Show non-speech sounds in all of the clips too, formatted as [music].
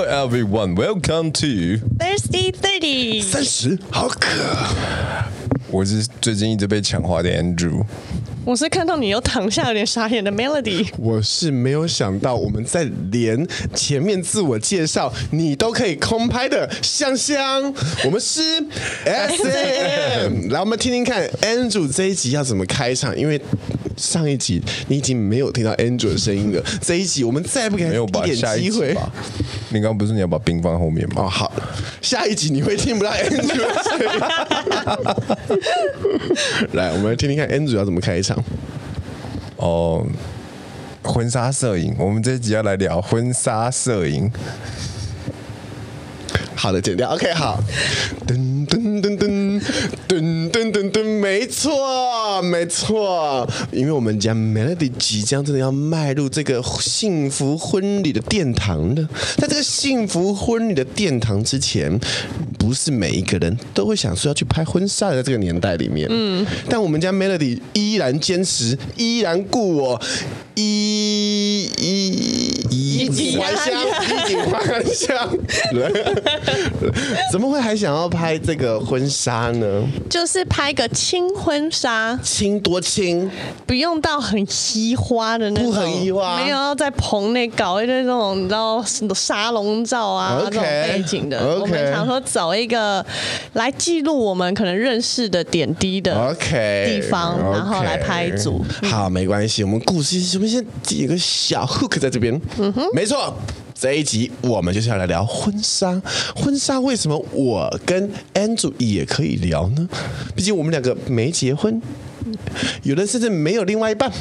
Hello everyone, welcome to Thirsty Thirty。三十好渴。我是最近一直被强化的 Andrew。我是看到你又躺下有点傻眼的 Melody。我是没有想到我们在连前面自我介绍你都可以空拍的香香。我们是 [laughs] SM，来我们听听看 Andrew 这一集要怎么开场，因为上一集你已经没有听到 Andrew 的声音了。这一集我们再不给他一点机会。你刚刚不是你要把冰放后面吗？哦，好，下一集你会听不到 [laughs] Andrew 的声音。[laughs] 来，我们来听听看 Andrew 要怎么开场。哦，婚纱摄影，我们这一集要来聊婚纱摄影。好的，剪掉。OK，好。噔噔噔噔噔噔，没错，没错。因为我们家 Melody 即将真的要迈入这个幸福婚礼的殿堂了。在这个幸福婚礼的殿堂之前，不是每一个人都会想说要去拍婚纱的，在这个年代里面。嗯。但我们家 Melody 依然坚持，依然故我，依依依依还乡，衣锦 [laughs] 还乡。[laughs] 怎么会还想要拍这个婚纱呢？就是拍个轻婚纱，轻多轻，不用到很稀花的那种，不很稀花，没有要在棚内搞一堆那种你知道沙龙照啊，okay, 这种背景的。我们想说找一个来记录我们可能认识的点滴的 OK 地方，okay, 然后来拍一组。Okay. 好，没关系，我们故事是不是先有个小 hook 在这边？嗯哼，没错。这一集我们就是要来聊婚纱。婚纱为什么我跟 Andrew 也可以聊呢？毕竟我们两个没结婚，有的甚至没有另外一半，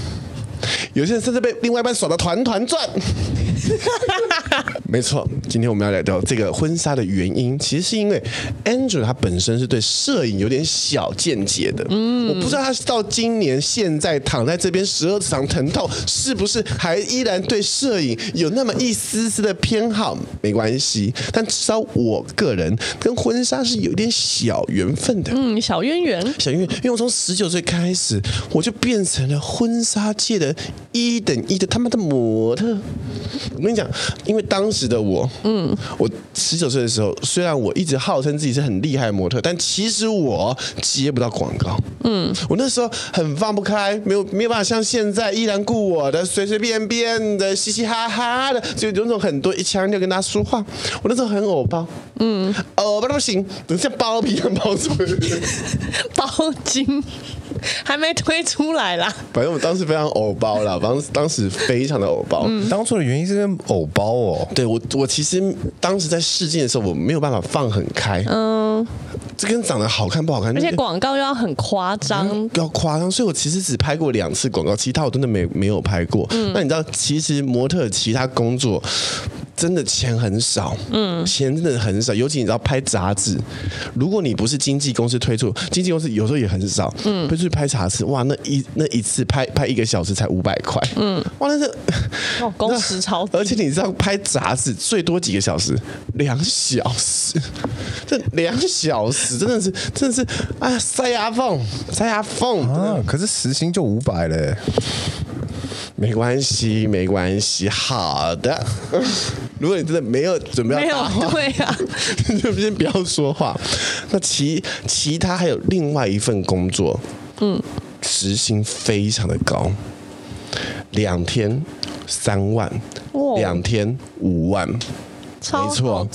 有些人甚至被另外一半耍得团团转。[laughs] 没错，今天我们要来聊这个婚纱的原因，其实是因为 Andrew 他本身是对摄影有点小见解的。嗯，我不知道他到今年现在躺在这边十二指肠疼痛，是不是还依然对摄影有那么一丝丝的偏好？没关系，但至少我个人跟婚纱是有点小缘分的。嗯，小渊源，小渊源，因为我从十九岁开始，我就变成了婚纱界的一等一的他妈的模特。我跟你讲，因为当时的我，嗯，我十九岁的时候，虽然我一直号称自己是很厉害的模特，但其实我接不到广告，嗯，我那时候很放不开，没有没有办法像现在依然顾我的，随随便便的，嘻嘻哈哈的，就有种很多一腔就跟他说话。我那时候很偶包，嗯，偶包都不行，等像包皮一样包出来，[laughs] 包金。[laughs] 还没推出来啦，反正我当时非常偶包啦，当当时非常的偶包。嗯，当初的原因是因为偶包哦。对我，我其实当时在试镜的时候，我没有办法放很开。嗯，这跟长得好看不好看，而且广告又要很夸张，嗯，要夸张，所以我其实只拍过两次广告，其他我真的没没有拍过。嗯，那你知道，其实模特其他工作。真的钱很少，嗯，钱真的很少，尤其你知道拍杂志，如果你不是经纪公司推出，经纪公司有时候也很少，嗯，出去拍杂志，哇，那一那一次拍拍一个小时才五百块，嗯，哇，那是哦，工时超，[laughs] 而且你知道拍杂志最多几个小时？两小时，[laughs] 这两小时真的是真的是啊，塞牙缝，塞牙缝啊，可是时薪就五百嘞。没关系，没关系，好的。如果你真的没有准备要打话，[laughs] 对啊，[laughs] 就先不要说话。那其其他还有另外一份工作，嗯，时薪非常的高，两天三万，两天五万。没错，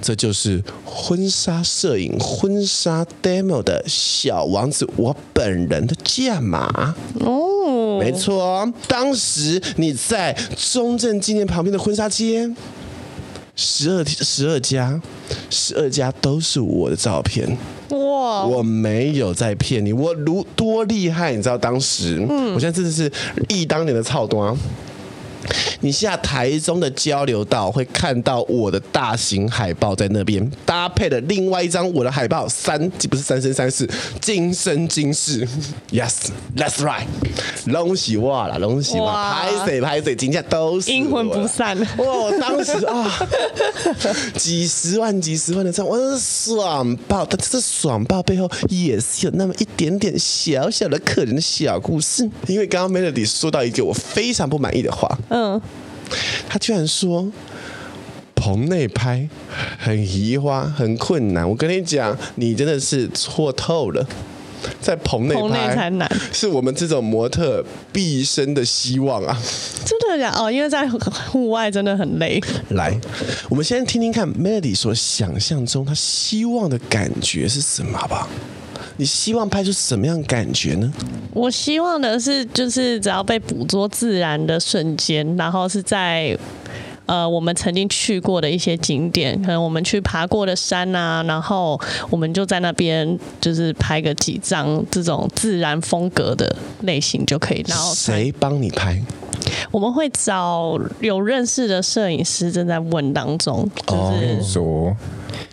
这就是婚纱摄影、婚纱 demo 的小王子，我本人的价码。哦。没错，当时你在中正纪念旁边的婚纱街，十二十二家，十二家都是我的照片哇！我没有在骗你，我如多厉害，你知道当时，嗯，我现在真的是忆当年的操多。你下台中的交流道会看到我的大型海报在那边，搭配了另外一张我的海报，三不是三生三世，今生今世。[laughs] Yes，that's right。恭喜哇啦，恭喜哇！拍水拍水，今天都是阴魂不散。哇，当时啊，[laughs] 几十万几十万的账，我是爽爆。但这爽爆背后也是有那么一点点小小的可怜的小故事。因为刚刚 Melody 说到一个我非常不满意的话。嗯，他居然说棚内拍很移花，很困难。我跟你讲，你真的是错透了。在棚内拍才难，是我们这种模特毕生的希望啊！真的假哦？因为在户外真的很累。来，我们先听听看 Melody 所想象中他希望的感觉是什么，好不好？你希望拍出什么样的感觉呢？我希望的是，就是只要被捕捉自然的瞬间，然后是在。呃，我们曾经去过的一些景点，可能我们去爬过的山啊，然后我们就在那边就是拍个几张这种自然风格的类型就可以。然后谁帮你拍？我们会找有认识的摄影师，正在问当中。就是说。哦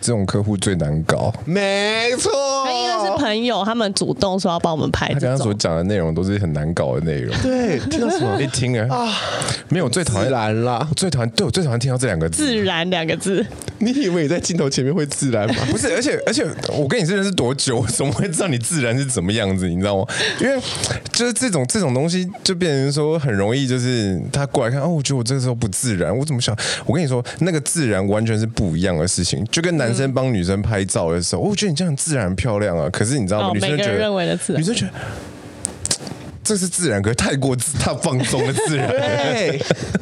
这种客户最难搞，没错。他应该是朋友，他们主动说要帮我们拍。他刚刚所讲的内容都是很难搞的内容。对，听到什么？[laughs] 一听啊，啊，没有，最讨厌然啦，最讨厌，对我最讨厌听到这两个字，自然两个字。你以为你在镜头前面会自然吗？[laughs] 不是，而且而且，我跟你认识多久，我怎么会知道你自然是怎么样子？你知道吗？因为就是这种这种东西，就变成说很容易，就是他过来看，哦，我觉得我这个时候不自然，我怎么想？我跟你说，那个自然完全是不一样的事情，就跟男生帮女生拍照的时候，我觉得你这样自然漂亮啊。可是你知道吗？女生觉得，女生觉得这是自然，可是太过自，太放松的自然。[laughs] 对，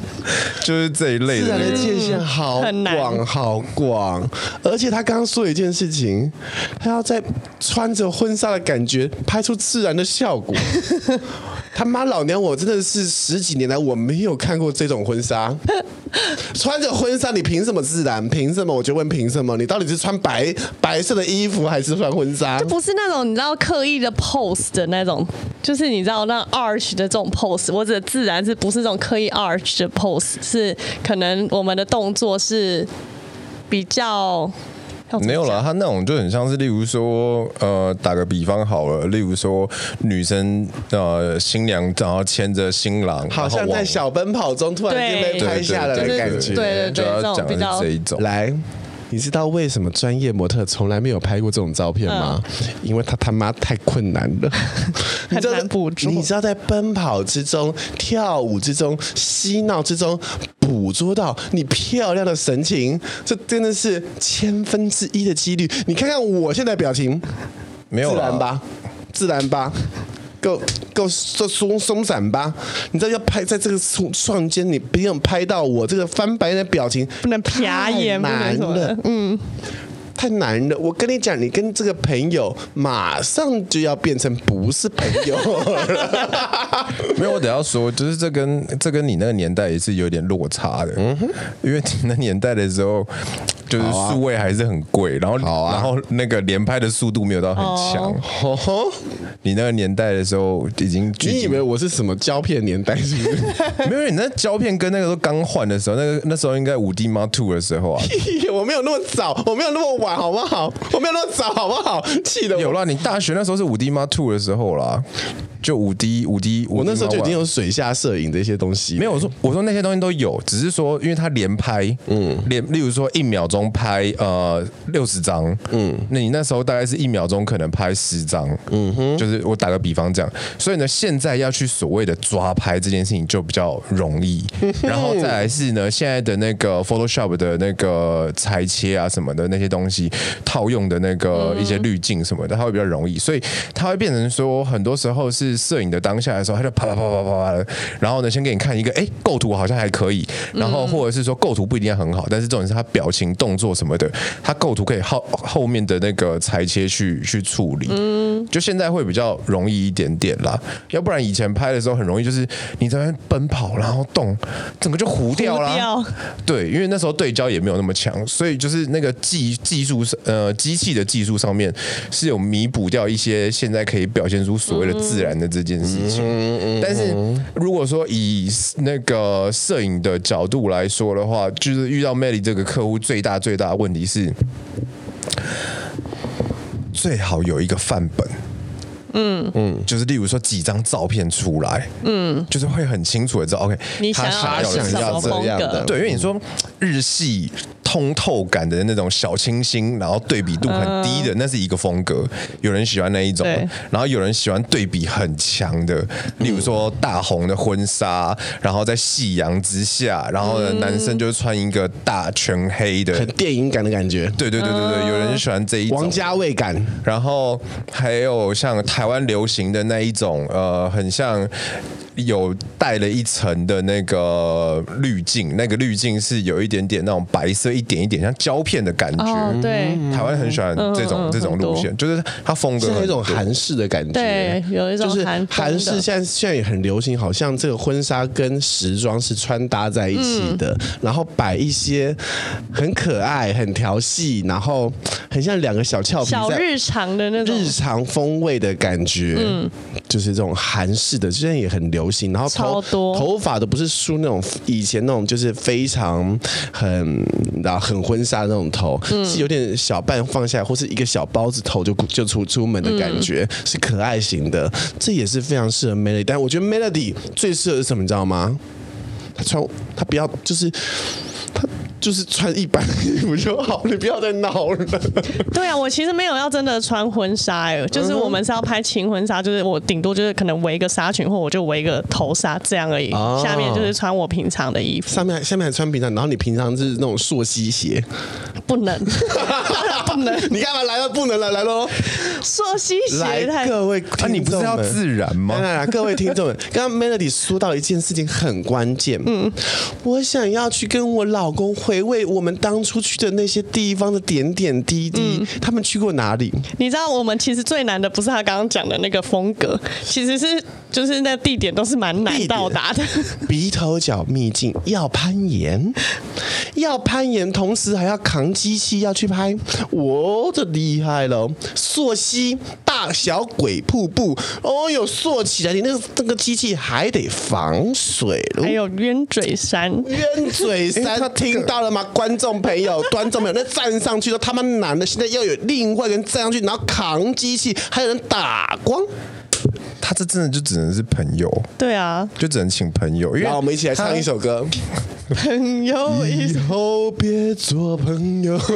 [laughs] 就是这一类的。自然的界限好广，好广。而且他刚刚说一件事情，他要在穿着婚纱的感觉拍出自然的效果。[laughs] 他妈老娘，我真的是十几年来我没有看过这种婚纱。穿着婚纱，你凭什么自然？凭什么？我就问凭什么？你到底是穿白白色的衣服，还是穿婚纱？就不是那种你知道刻意的 pose 的那种，就是你知道那 arch 的这种 pose。我指的自然是不是这种刻意 arch 的 pose？是可能我们的动作是比较。没有了，他那种就很像是，例如说，呃，打个比方好了，例如说，女生呃新娘然后牵着新郎，好像在小奔跑中突然间被拍下来的感觉，对对，对，对，就要讲的是这一种来。你知道为什么专业模特从来没有拍过这种照片吗？嗯、因为他他妈太困难了，[laughs] 很难捕捉。你知道在奔跑之中、跳舞之中、嬉闹之中捕捉到你漂亮的神情，这真的是千分之一的几率。你看看我现在表情，没有自然吧？自然吧？够够松松松散吧？你知道要拍在这个瞬瞬间，你不用拍到我这个翻白眼的表情，不能瞟眼，难了，嗯。太难了，我跟你讲，你跟这个朋友马上就要变成不是朋友了。[laughs] 没有，我等要说，就是这跟这跟你那个年代也是有点落差的。嗯哼，因为你那年代的时候，就是数位还是很贵，然后啊，然后那个连拍的速度没有到很强。哦，你那个年代的时候已经，你以为我是什么胶片年代是不是？[laughs] 没有，你那胶片跟那个都刚换的时候，那个那时候应该五 D Mark Two 的时候啊。[laughs] 我没有那么早，我没有那么晚。好不好？我没有那么早，好不好？气的有了，你大学那时候是五 D Mark Two 的时候啦，就五 D 五 D，我那时候就已经有水下摄影这些东西。没有我说，我说那些东西都有，只是说因为它连拍，嗯，连例如说一秒钟拍呃六十张，嗯，那你那时候大概是一秒钟可能拍十张，嗯哼，就是我打个比方这样，所以呢，现在要去所谓的抓拍这件事情就比较容易，[laughs] 然后再来是呢，现在的那个 Photoshop 的那个裁切啊什么的那些东西。套用的那个一些滤镜什么的，它会比较容易，所以它会变成说，很多时候是摄影的当下的时候，它就啪啪啪啪啪啪的，然后呢，先给你看一个，哎，构图好像还可以，然后或者是说构图不一定要很好，但是重点是它表情动作什么的，它构图可以后后面的那个裁切去去处理，嗯，就现在会比较容易一点点啦，要不然以前拍的时候很容易就是你在那边奔跑然后动，整个就糊掉了，对，因为那时候对焦也没有那么强，所以就是那个技技术。技术上，呃，机器的技术上面是有弥补掉一些现在可以表现出所谓的自然的这件事情。但是如果说以那个摄影的角度来说的话，就是遇到 Melody 这个客户最大最大的问题是，最好有一个范本。嗯嗯，就是例如说几张照片出来，嗯，就是会很清楚的知道，OK，你想要他想要这样的，对，因为你说日系。通透感的那种小清新，然后对比度很低的，那是一个风格。有人喜欢那一种，然后有人喜欢对比很强的，例如说大红的婚纱，然后在夕阳之下，然后呢，男生就穿一个大全黑的，很电影感的感觉。对对对对对，有人喜欢这一种王家卫感，然后还有像台湾流行的那一种，呃，很像。有带了一层的那个滤镜，那个滤镜是有一点点那种白色，一点一点像胶片的感觉。哦、对，台湾很喜欢这种、嗯、这种路线，就是它风格是那种韩式的感觉。对，有一种就是韩式，现在现在也很流行，好像这个婚纱跟时装是穿搭在一起的，嗯、然后摆一些很可爱、很调戏，然后很像两个小俏皮，小日常的那种。日常风味的感觉。嗯，就是这种韩式的，现在也很流行。然后头头发都不是梳那种以前那种，就是非常很然后很婚纱那种头，嗯、是有点小半放下来，或是一个小包子头就就出出门的感觉，嗯、是可爱型的。这也是非常适合 Melody，但我觉得 Melody 最适合是什么，你知道吗？他穿他不要就是他。就是穿一般衣服就好，你不要再闹了。对啊，我其实没有要真的穿婚纱哎，就是我们是要拍情婚纱，就是我顶多就是可能围一个纱裙，或我就围一个头纱这样而已。哦、下面就是穿我平常的衣服。上面下面还穿平常，然后你平常是那种溯溪鞋，不能，[laughs] 不能。你干嘛来了？不能了，来喽！溯溪鞋太，各位啊，你不是要自然吗？来来来，各位听众们，[laughs] 刚刚 Melody 说到一件事情很关键，嗯，我想要去跟我老公。回味我们当初去的那些地方的点点滴滴，嗯、他们去过哪里？你知道，我们其实最难的不是他刚刚讲的那个风格，其实是就是那地点都是蛮难到达的。鼻头角秘境要攀岩，要攀岩，同时还要扛机器要去拍，我的厉害了！溯溪大小鬼瀑布，哦哟，溯起来，你那个那个机器还得防水，还有冤嘴山，冤嘴山，他听到。了吗？观众朋友，[laughs] 观众朋友，那站上去都他妈难的，现在要有另外一个人站上去，然后扛机器，还有人打光，他这真的就只能是朋友。对啊，就只能请朋友。让我们一起来唱一首歌。[laughs] 朋友，以后别做朋友。[laughs]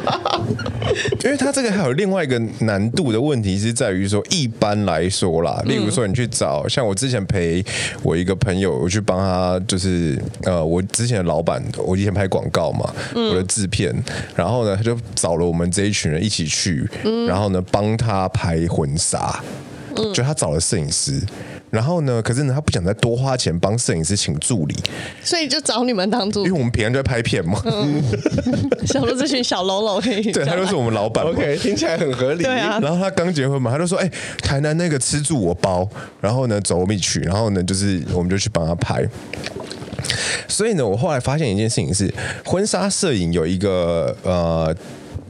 [laughs] 因为他这个还有另外一个难度的问题是在于说，一般来说啦，例如说你去找像我之前陪我一个朋友，我去帮他，就是呃，我之前的老板，我以前拍广告嘛，我的制片，然后呢，他就找了我们这一群人一起去，然后呢，帮他拍婚纱，就他找了摄影师。然后呢？可是呢，他不想再多花钱帮摄影师请助理，所以就找你们当助理。因为我们平常就在拍片嘛。嗯、想说这群小喽啰可以。[laughs] 对，他就是我们老板。OK，听起来很合理。对啊。然后他刚结婚嘛，他就说：“哎、欸，台南那个吃住我包。”然后呢，走我们一起去。然后呢，就是我们就去帮他拍。所以呢，我后来发现一件事情是，婚纱摄影有一个呃。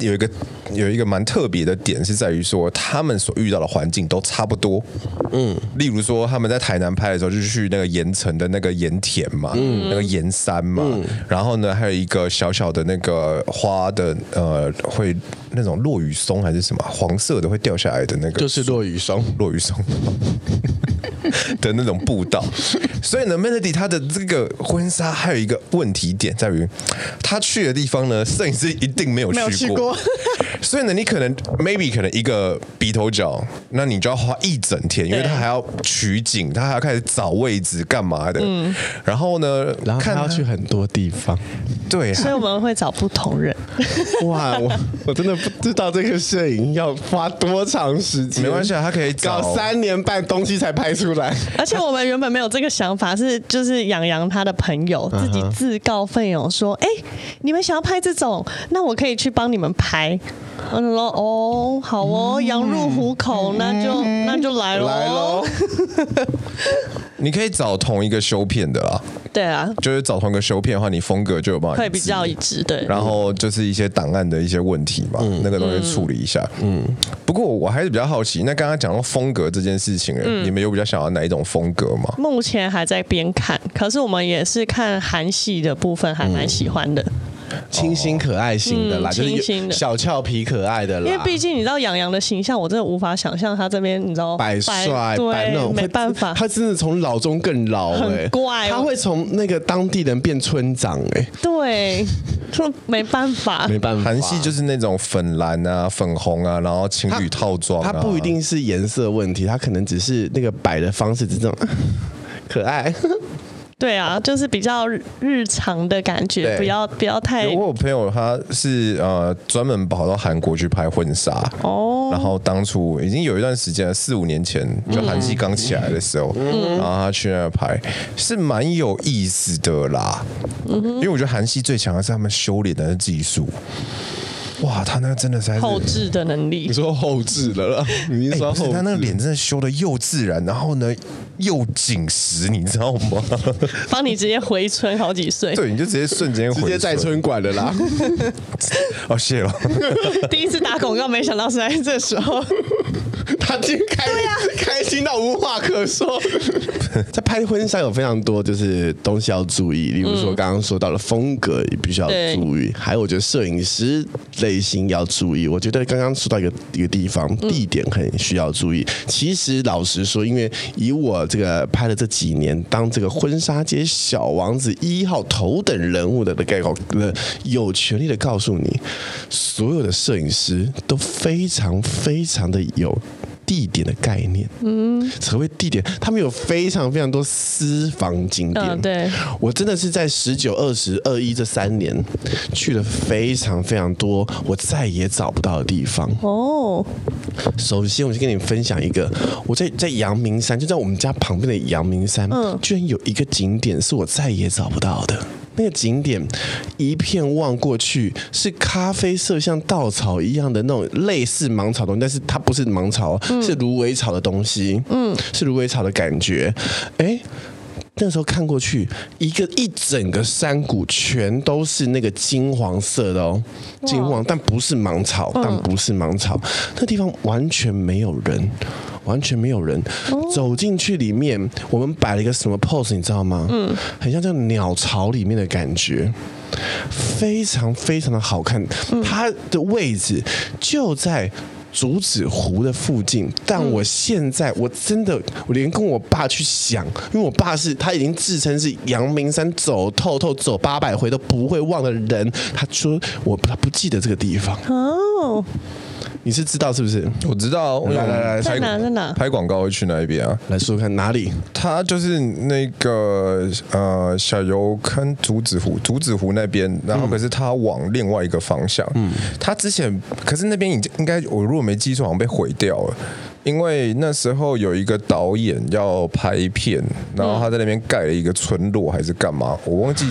有一个有一个蛮特别的点是在于说，他们所遇到的环境都差不多。嗯，例如说他们在台南拍的时候，就去那个盐城的那个盐田嘛，嗯，那个盐山嘛，嗯、然后呢，还有一个小小的那个花的呃，会那种落雨松还是什么黄色的会掉下来的那个，就是落雨松，落雨松 [laughs] 的那种步道。所以呢，Melody 他的这个婚纱还有一个问题点在于，他去的地方呢，摄影师一定没有去过。[laughs] 所以呢，你可能 maybe 可能一个鼻头角，那你就要花一整天，因为他还要取景，他还要开始找位置干嘛的。嗯，然后呢，然后他要去很多地方，对，所以我们会找不同人。[laughs] 哇，我 [laughs] 我真的不知道这个摄影要花多长时间。没关系啊，他可以搞三年半东西才拍出来。而且我们原本没有这个想法，是就是杨洋他的朋友自己自告奋勇说：“哎，你们想要拍这种，那我可以去帮你们。”拍，我说哦，好哦，羊入虎口，那就那就来喽。来喽，[laughs] 你可以找同一个修片的啦。对啊，就是找同一个修片的话，你风格就有办法会比较一致。对，然后就是一些档案的一些问题嘛，嗯、那个东西处理一下。嗯，不过我还是比较好奇，那刚刚讲到风格这件事情，嗯、你们有比较想要哪一种风格吗？目前还在边看，可是我们也是看韩系的部分，还蛮喜欢的。清新可爱型的啦，就是小俏皮可爱的啦。因为毕竟你知道杨洋的形象，我真的无法想象他这边你知道摆帅摆那种，没办法，他真的从老中更老哎，怪，他会从那个当地人变村长哎，对，说没办法，[laughs] 没办法，韩系就是那种粉蓝啊、粉红啊，然后情侣套装，它不一定是颜色问题，它可能只是那个摆的方式这种 [laughs] 可爱。对啊，就是比较日常的感觉，不要不要太。我有朋友他是呃专门跑到韩国去拍婚纱哦，然后当初已经有一段时间，四五年前就韩系刚起来的时候，嗯、然后他去那拍，是蛮有意思的啦。嗯、因为我觉得韩系最强的是他们修脸的技术。哇，他那个真的是后置的能力。你说后置的了？你说后、欸、他那个脸真的修的又自然，然后呢又紧实，你知道吗？[laughs] 帮你直接回春好几岁。对，你就直接瞬间回直接在春管了啦。[laughs] 哦，谢了。[laughs] 第一次打广告，没想到是在这时候。他今天开、啊、开心到无话可说。[laughs] 在拍婚纱有非常多就是东西要注意，例如说刚刚说到了风格也必须要注意，对还有我觉得摄影师类型要注意。我觉得刚刚说到一个一个地方地点很需要注意。其实老实说，因为以我这个拍了这几年当这个婚纱街小王子一号头等人物的的概括，有权利的告诉你，所有的摄影师都非常非常的有。地点的概念，嗯，所谓地点，他们有非常非常多私房景点。嗯、对，我真的是在十九、二十、二一这三年去了非常非常多我再也找不到的地方。哦，首先我就跟你分享一个，我在在阳明山，就在我们家旁边的阳明山，嗯，居然有一个景点是我再也找不到的。那个景点，一片望过去是咖啡色，像稻草一样的那种类似芒草东西，但是它不是芒草，嗯、是芦苇草的东西。嗯，是芦苇草的感觉。哎，那时候看过去，一个一整个山谷全都是那个金黄色的哦，金黄，但不是芒草，但不是芒草，嗯、那地方完全没有人。完全没有人。走进去里面，我们摆了一个什么 pose，你知道吗？嗯，很像这鸟巢里面的感觉，非常非常的好看。它的位置就在竹子湖的附近，但我现在我真的我连跟我爸去想，因为我爸是他已经自称是阳明山走透透走八百回都不会忘的人，他说我他不记得这个地方。你是知道是不是？我知道，来来来，在哪在哪？拍广告会去哪一边啊？来说说看哪里？它就是那个呃小油坑竹子湖，竹子湖那边，然后可是它往另外一个方向。嗯，它之前可是那边已经应该我如果没记错，好像被毁掉了。因为那时候有一个导演要拍片，然后他在那边盖了一个村落还是干嘛，我忘记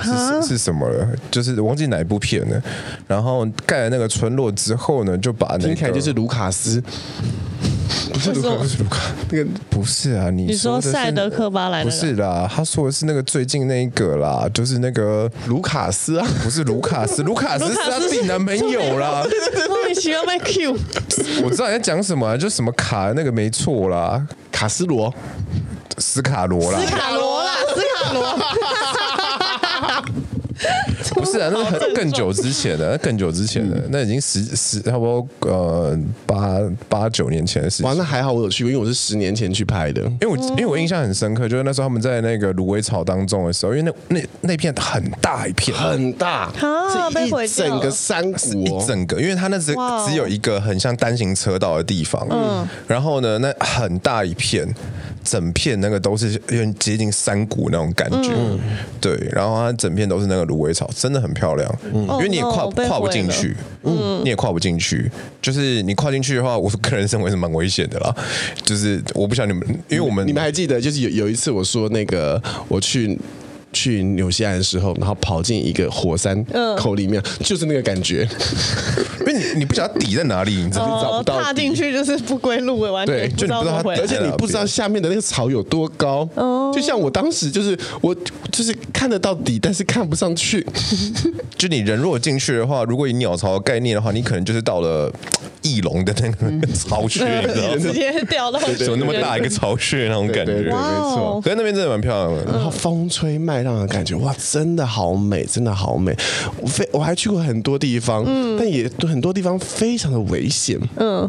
是是什么了，就是忘记哪一部片了。然后盖了那个村落之后呢，就把那个就是卢卡斯。不是卢卡，不是卢卡，那个不是啊，你说赛德克巴莱？不是啦，他说的是那个最近那一个啦，就是那个卢卡斯啊，不是卢卡斯，[laughs] 卢卡斯是他自己男朋友啦。[laughs] 莫名其妙被 Q，我知道你在讲什么，就什么卡那个没错啦，卡斯罗，斯卡罗啦，斯卡罗啦，斯卡罗。[laughs] 不是啊，那很更久之前的，那更久之前的，嗯、那已经十十差不多呃八八九年前的事情。哇，那还好我有去过，因为我是十年前去拍的。因为我因为我印象很深刻，就是那时候他们在那个芦苇草当中的时候，因为那那那片很大一片，很大，是一整个山谷，一整个，因为它那只只有一个很像单行车道的地方，嗯，然后呢，那很大一片。整片那个都是有点接近山谷那种感觉，嗯、对，然后它整片都是那个芦苇草，真的很漂亮。嗯、因为你也跨、哦、跨不进去，嗯，你也跨不进去，就是你跨进去的话，我个人认为是蛮危险的啦。就是我不晓得你们，因为我们你们还记得，就是有有一次我说那个我去。去纽西兰的时候，然后跑进一个火山口里面，嗯、就是那个感觉。[laughs] 因为你你不晓得底在哪里，你真的找不到。踏进去就是不归路，完全不知道它，而且你不知道下面的那个草有多高。哦，就像我当时就是我就是看得到底，但是看不上去。[laughs] 就你人如果进去的话，如果以鸟巢的概念的话，你可能就是到了翼龙的那个巢穴，你知道吗？[laughs] 直接掉到什么那么大一个巢穴那种感觉，对对对，没错。可是那边真的蛮漂亮的，然后风吹麦浪的感觉，哇，真的好美，真的好美。我非我还去过很多地方，嗯，但也很多地方非常的危险，嗯。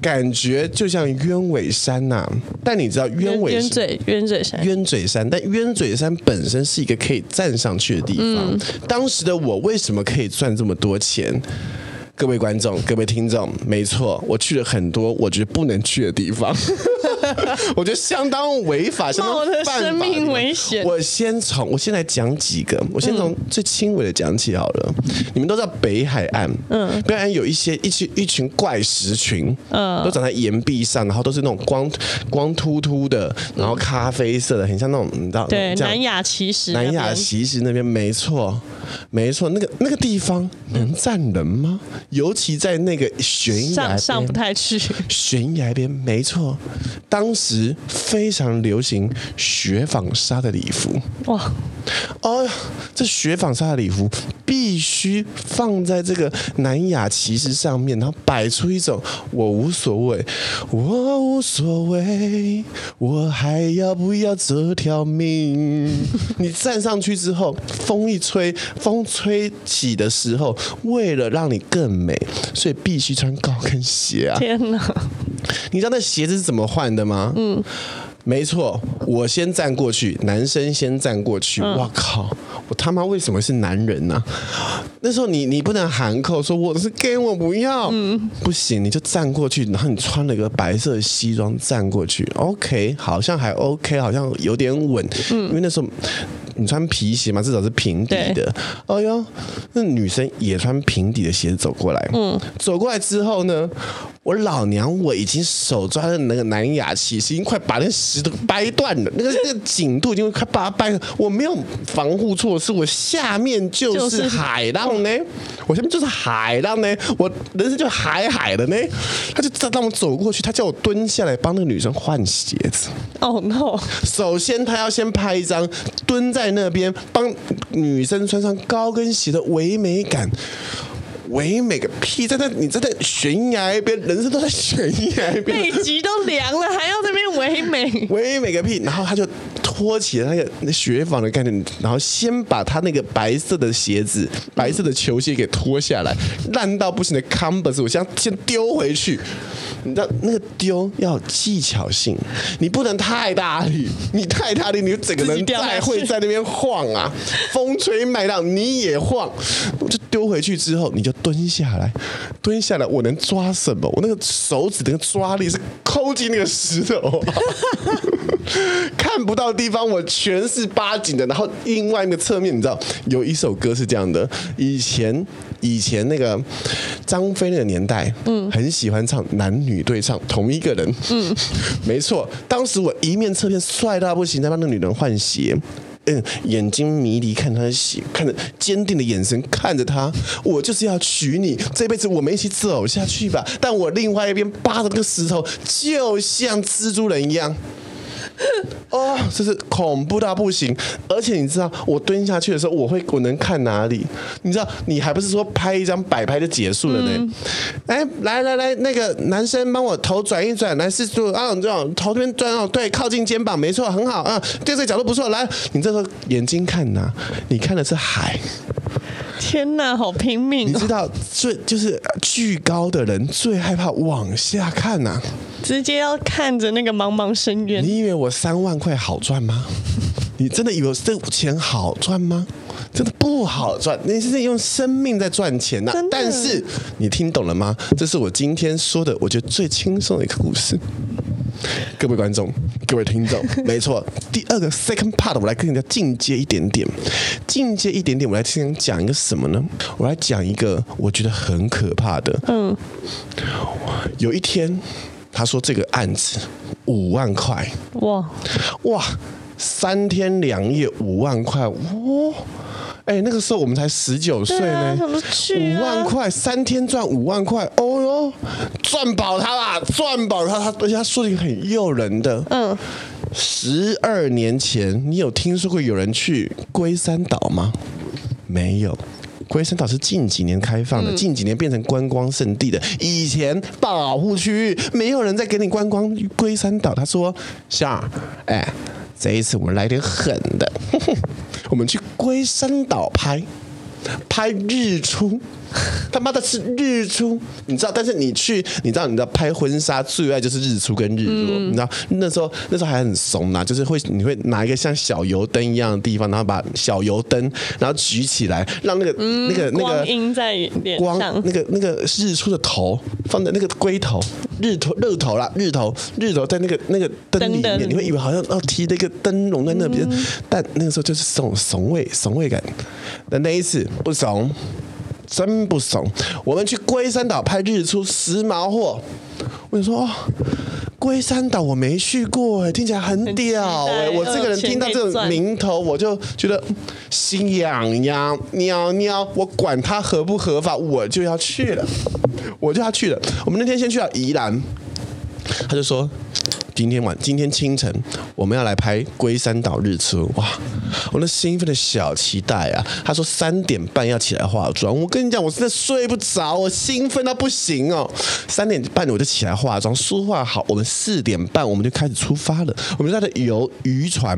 感觉就像鸢尾山呐、啊，但你知道鸢尾鸢嘴鸢嘴山鸢嘴山，但鸢嘴山本身是一个可以站上去的地方。嗯、当时的我为什么可以赚这么多钱？各位观众，各位听众，没错，我去了很多我觉得不能去的地方。[laughs] 我觉得相当违法，相当犯法，生命危险。我先从我先来讲几个，我先从最轻微的讲起好了。嗯、你们都知道北海岸，嗯，北海岸有一些一群一群怪石群，嗯，都长在岩壁上，然后都是那种光光秃秃的，然后咖啡色的，很像那种你知道？对，南亚奇石，南亚奇石那边没错，没错，那个那个地方能站人吗？尤其在那个悬崖，上上不太去，悬崖边没错。当时非常流行雪纺纱的礼服哇，哦，这雪纺纱的礼服必须放在这个南亚骑士上面，然后摆出一种我无所谓，我无所谓，我还要不要这条命？[laughs] 你站上去之后，风一吹，风吹起的时候，为了让你更美，所以必须穿高跟鞋啊！天哪！你知道那鞋子是怎么换的吗？嗯，没错，我先站过去，男生先站过去。我、嗯、靠，我他妈为什么是男人呢、啊？那时候你你不能喊口说我是 gay，我不要。嗯，不行，你就站过去，然后你穿了一个白色的西装站过去。OK，好像还 OK，好像有点稳。嗯，因为那时候你穿皮鞋嘛，至少是平底的。哎呦，那女生也穿平底的鞋子走过来。嗯，走过来之后呢？我老娘我已经手抓着那个南亚骑士，已经快把那个石头掰断了，那个那个紧度已经快把它掰了。我没有防护措施，我下面就是海浪呢，我下面就是海浪呢，我人生就海海的呢。他就让我走过去，他叫我蹲下来帮那个女生换鞋子。哦 no！首先他要先拍一张蹲在那边帮女生穿上高跟鞋的唯美感。唯美个屁！在那，你在那悬崖边，人生都在悬崖边，背脊都凉了，还要在那边唯美？唯美个屁！然后他就脱起了那个雪纺的概念，然后先把他那个白色的鞋子、白色的球鞋给脱下来，烂到不行的 Converse，我先先丢回去。你知道那个丢要技巧性，你不能太大力，你太大力，你整个人再会在那边晃啊，风吹麦浪你也晃，我就丢回去之后，你就蹲下来，蹲下来，我能抓什么？我那个手指的抓力是抠进那个石头，[laughs] [laughs] 看不到地方我全是八紧的，然后另外一个侧面，你知道有一首歌是这样的，以前。以前那个张飞那个年代，嗯，很喜欢唱男女对唱同一个人，嗯，[laughs] 没错。当时我一面侧面帅到不行，在帮那个女人换鞋，嗯，眼睛迷离看他的鞋，看着坚定的眼神看着他，我就是要娶你，这辈子我们一起走下去吧。但我另外一边扒着那个石头，就像蜘蛛人一样。[laughs] 哦，这是恐怖到不行！而且你知道，我蹲下去的时候，我会我能看哪里？你知道，你还不是说拍一张摆拍就结束了呢？哎、嗯，来来来，那个男生帮我头转一转，来试试啊，这样头这边转哦，对，靠近肩膀，没错，很好啊，对，这个角度不错。来，你这个眼睛看哪？你看的是海。天哪，好拼命、哦！你知道，最就是巨高的人最害怕往下看呐、啊，直接要看着那个茫茫深渊。你以为我三万块好赚吗？[laughs] 你真的以为这钱好赚吗？真的不好赚。你是在用生命在赚钱呐、啊。但是你听懂了吗？这是我今天说的，我觉得最轻松的一个故事。各位观众，各位听众，[laughs] 没错。第二个 second part，我来跟你家进阶一点点，进阶一点点，我来先讲一个什么呢？我来讲一个我觉得很可怕的。嗯，有一天他说这个案子五万块，哇。哇，三天两夜五万块，哇！哎，那个时候我们才十九岁呢，啊、五万块三天赚五万块，哦哟，赚饱他啦，赚饱他，他而且他说了一个很诱人的，嗯，十二年前你有听说过有人去龟山岛吗？没有，龟山岛是近几年开放的，嗯、近几年变成观光胜地的。以前保护区域，没有人在给你观光龟山岛。他说：“夏，哎，这一次我们来点狠的，呵 [laughs] 呵我们去龟山岛拍拍日出。[laughs] ”他妈的是日出，你知道？但是你去，你知道？你知道拍婚纱最爱就是日出跟日落，嗯、你知道？那时候那时候还很怂呐，就是会你会拿一个像小油灯一样的地方，然后把小油灯然后举起来，让那个、嗯、那个那个光阴在光那个那个日出的头放在那个龟头日头日头啦，日头日头在那个那个灯里面，你会以为好像哦提了一个灯笼在那边，嗯、但那个时候就是这种怂味怂味感。的那一次不怂。真不怂，我们去龟山岛拍日出，时髦货。我跟你说，哦，龟山岛我没去过，哎，听起来很屌，哎，我这个人听到这种名头，我就觉得心痒痒，喵喵，我管它合不合法，我就要去了，我就要去了。我们那天先去了宜兰，他就说。今天晚，今天清晨，我们要来拍龟山岛日出，哇！我那兴奋的小期待啊！他说三点半要起来化妆，我跟你讲，我真的睡不着，我兴奋到不行哦。三点半我就起来化妆，梳化好，我们四点半我们就开始出发了。我们在那游渔船，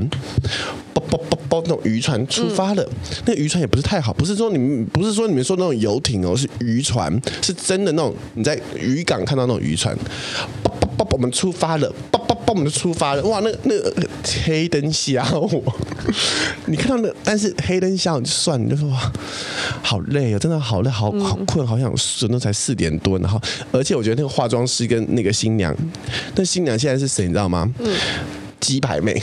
包包包包那种渔船出发了。嗯、那渔船也不是太好，不是说你们不是说你们说那种游艇哦，是渔船，是真的那种你在渔港看到那种渔船。我们出发了。嘣嘣就出发了，哇，那那黑灯瞎火，你看到那，但是黑灯瞎我就算，你就说哇，好累啊，真的好累，好好困，好想睡，那才四点多，然后而且我觉得那个化妆师跟那个新娘，那新娘现在是谁，你知道吗？嗯，鸡排妹。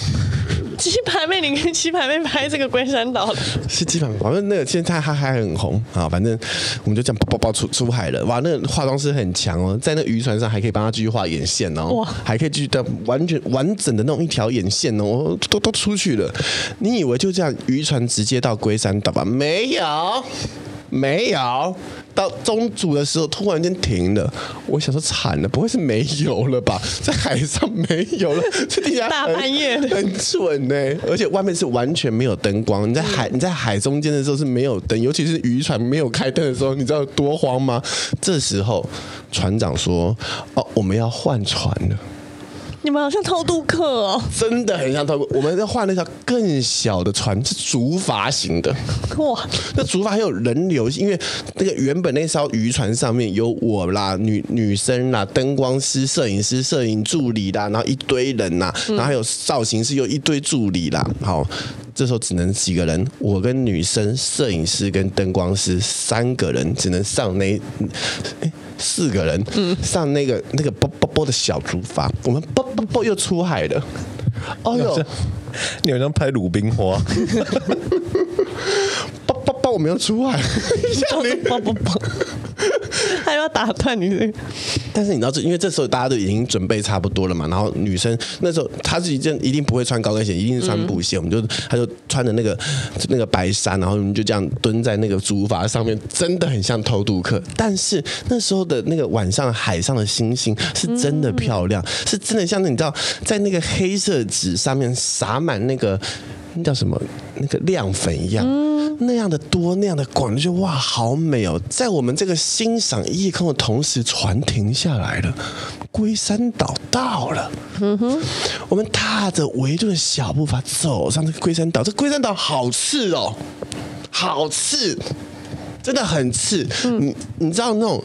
鸡排妹，你跟鸡排妹拍这个龟山岛是鸡排妹，反正那个现在还还很红啊。反正我们就这样爆爆出出海了。哇，那个化妆师很强哦，在那渔船上还可以帮他继续画眼线哦，哇，还可以继续的完全完整的那种一条眼线哦，都都出去了。你以为就这样渔船直接到龟山岛吧？没有。没有，到中途的时候突然间停了，我想说惨了，不会是没油了吧？在海上没油了，这地下大半夜的很蠢呢，而且外面是完全没有灯光，你在海你在海中间的时候是没有灯，尤其是渔船没有开灯的时候，你知道有多慌吗？这时候船长说：“哦，我们要换船了。”你们好像偷渡客哦，真的很像偷渡。我们要换那条更小的船，是竹筏型的。哇，那竹筏还有人流，因为那个原本那艘渔船上面有我啦、女女生啦、灯光师、摄影师、摄影助理啦，然后一堆人呐，然后还有造型师，又一堆助理啦。好，这时候只能几个人，我跟女生、摄影师跟灯光师三个人只能上那。欸四个人上那个那个啵啵啵的小竹筏，我们啵啵啵又出海了。哦哟，你好像拍鲁冰花。啵啵啵，我们要出海。啵啵啵。[laughs] 还要打断你这个，但是你知道这，因为这时候大家都已经准备差不多了嘛。然后女生那时候她是一件一定不会穿高跟鞋，一定是穿布鞋。我们就她就穿着那个那个白纱，然后我们就这样蹲在那个竹筏上面，真的很像偷渡客。但是那时候的那个晚上海上的星星是真的漂亮，是真的像那你知道在那个黑色纸上面洒满那个。那叫什么？那个亮粉一样，嗯、那样的多，那样的广，就哇，好美哦！在我们这个欣赏夜空的同时，船停下来了，龟山岛到了。嗯哼，我们踏着维顿的小步伐走上这个龟山岛。这龟山岛好刺哦，好刺，真的很刺。嗯、你你知道那种。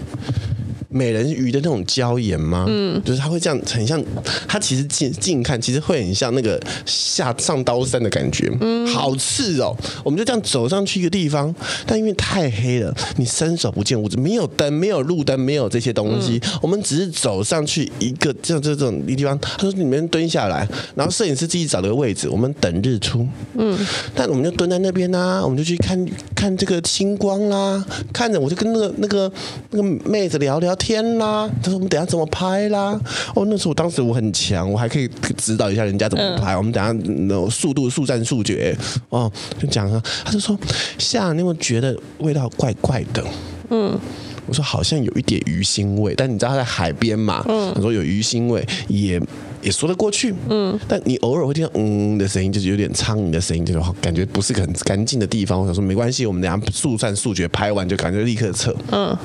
美人鱼的那种礁岩吗？嗯，就是它会这样，很像。它其实近近看，其实会很像那个下上刀山的感觉。嗯，好刺哦。我们就这样走上去一个地方，但因为太黑了，你伸手不见五指，没有灯，没有路灯，没有这些东西。嗯、我们只是走上去一个这这种地方。他说：“你们蹲下来。”然后摄影师自己找了个位置，我们等日出。嗯，但我们就蹲在那边啊，我们就去看看这个星光啦。看着我就跟那个那个那个妹子聊聊天啦，他说我们等下怎么拍啦？哦，那时候我当时我很强，我还可以指导一下人家怎么拍。嗯、我们等下那速度速战速决哦，就讲啊，他就说夏，你有没有觉得味道怪怪的？嗯，我说好像有一点鱼腥味，但你知道他在海边嘛？嗯，他说有鱼腥味，也也说得过去。嗯，但你偶尔会听到嗯的声音，就是有点苍蝇的声音，就感觉不是很干净的地方。我想说没关系，我们等下速战速决，拍完就感觉立刻撤。嗯，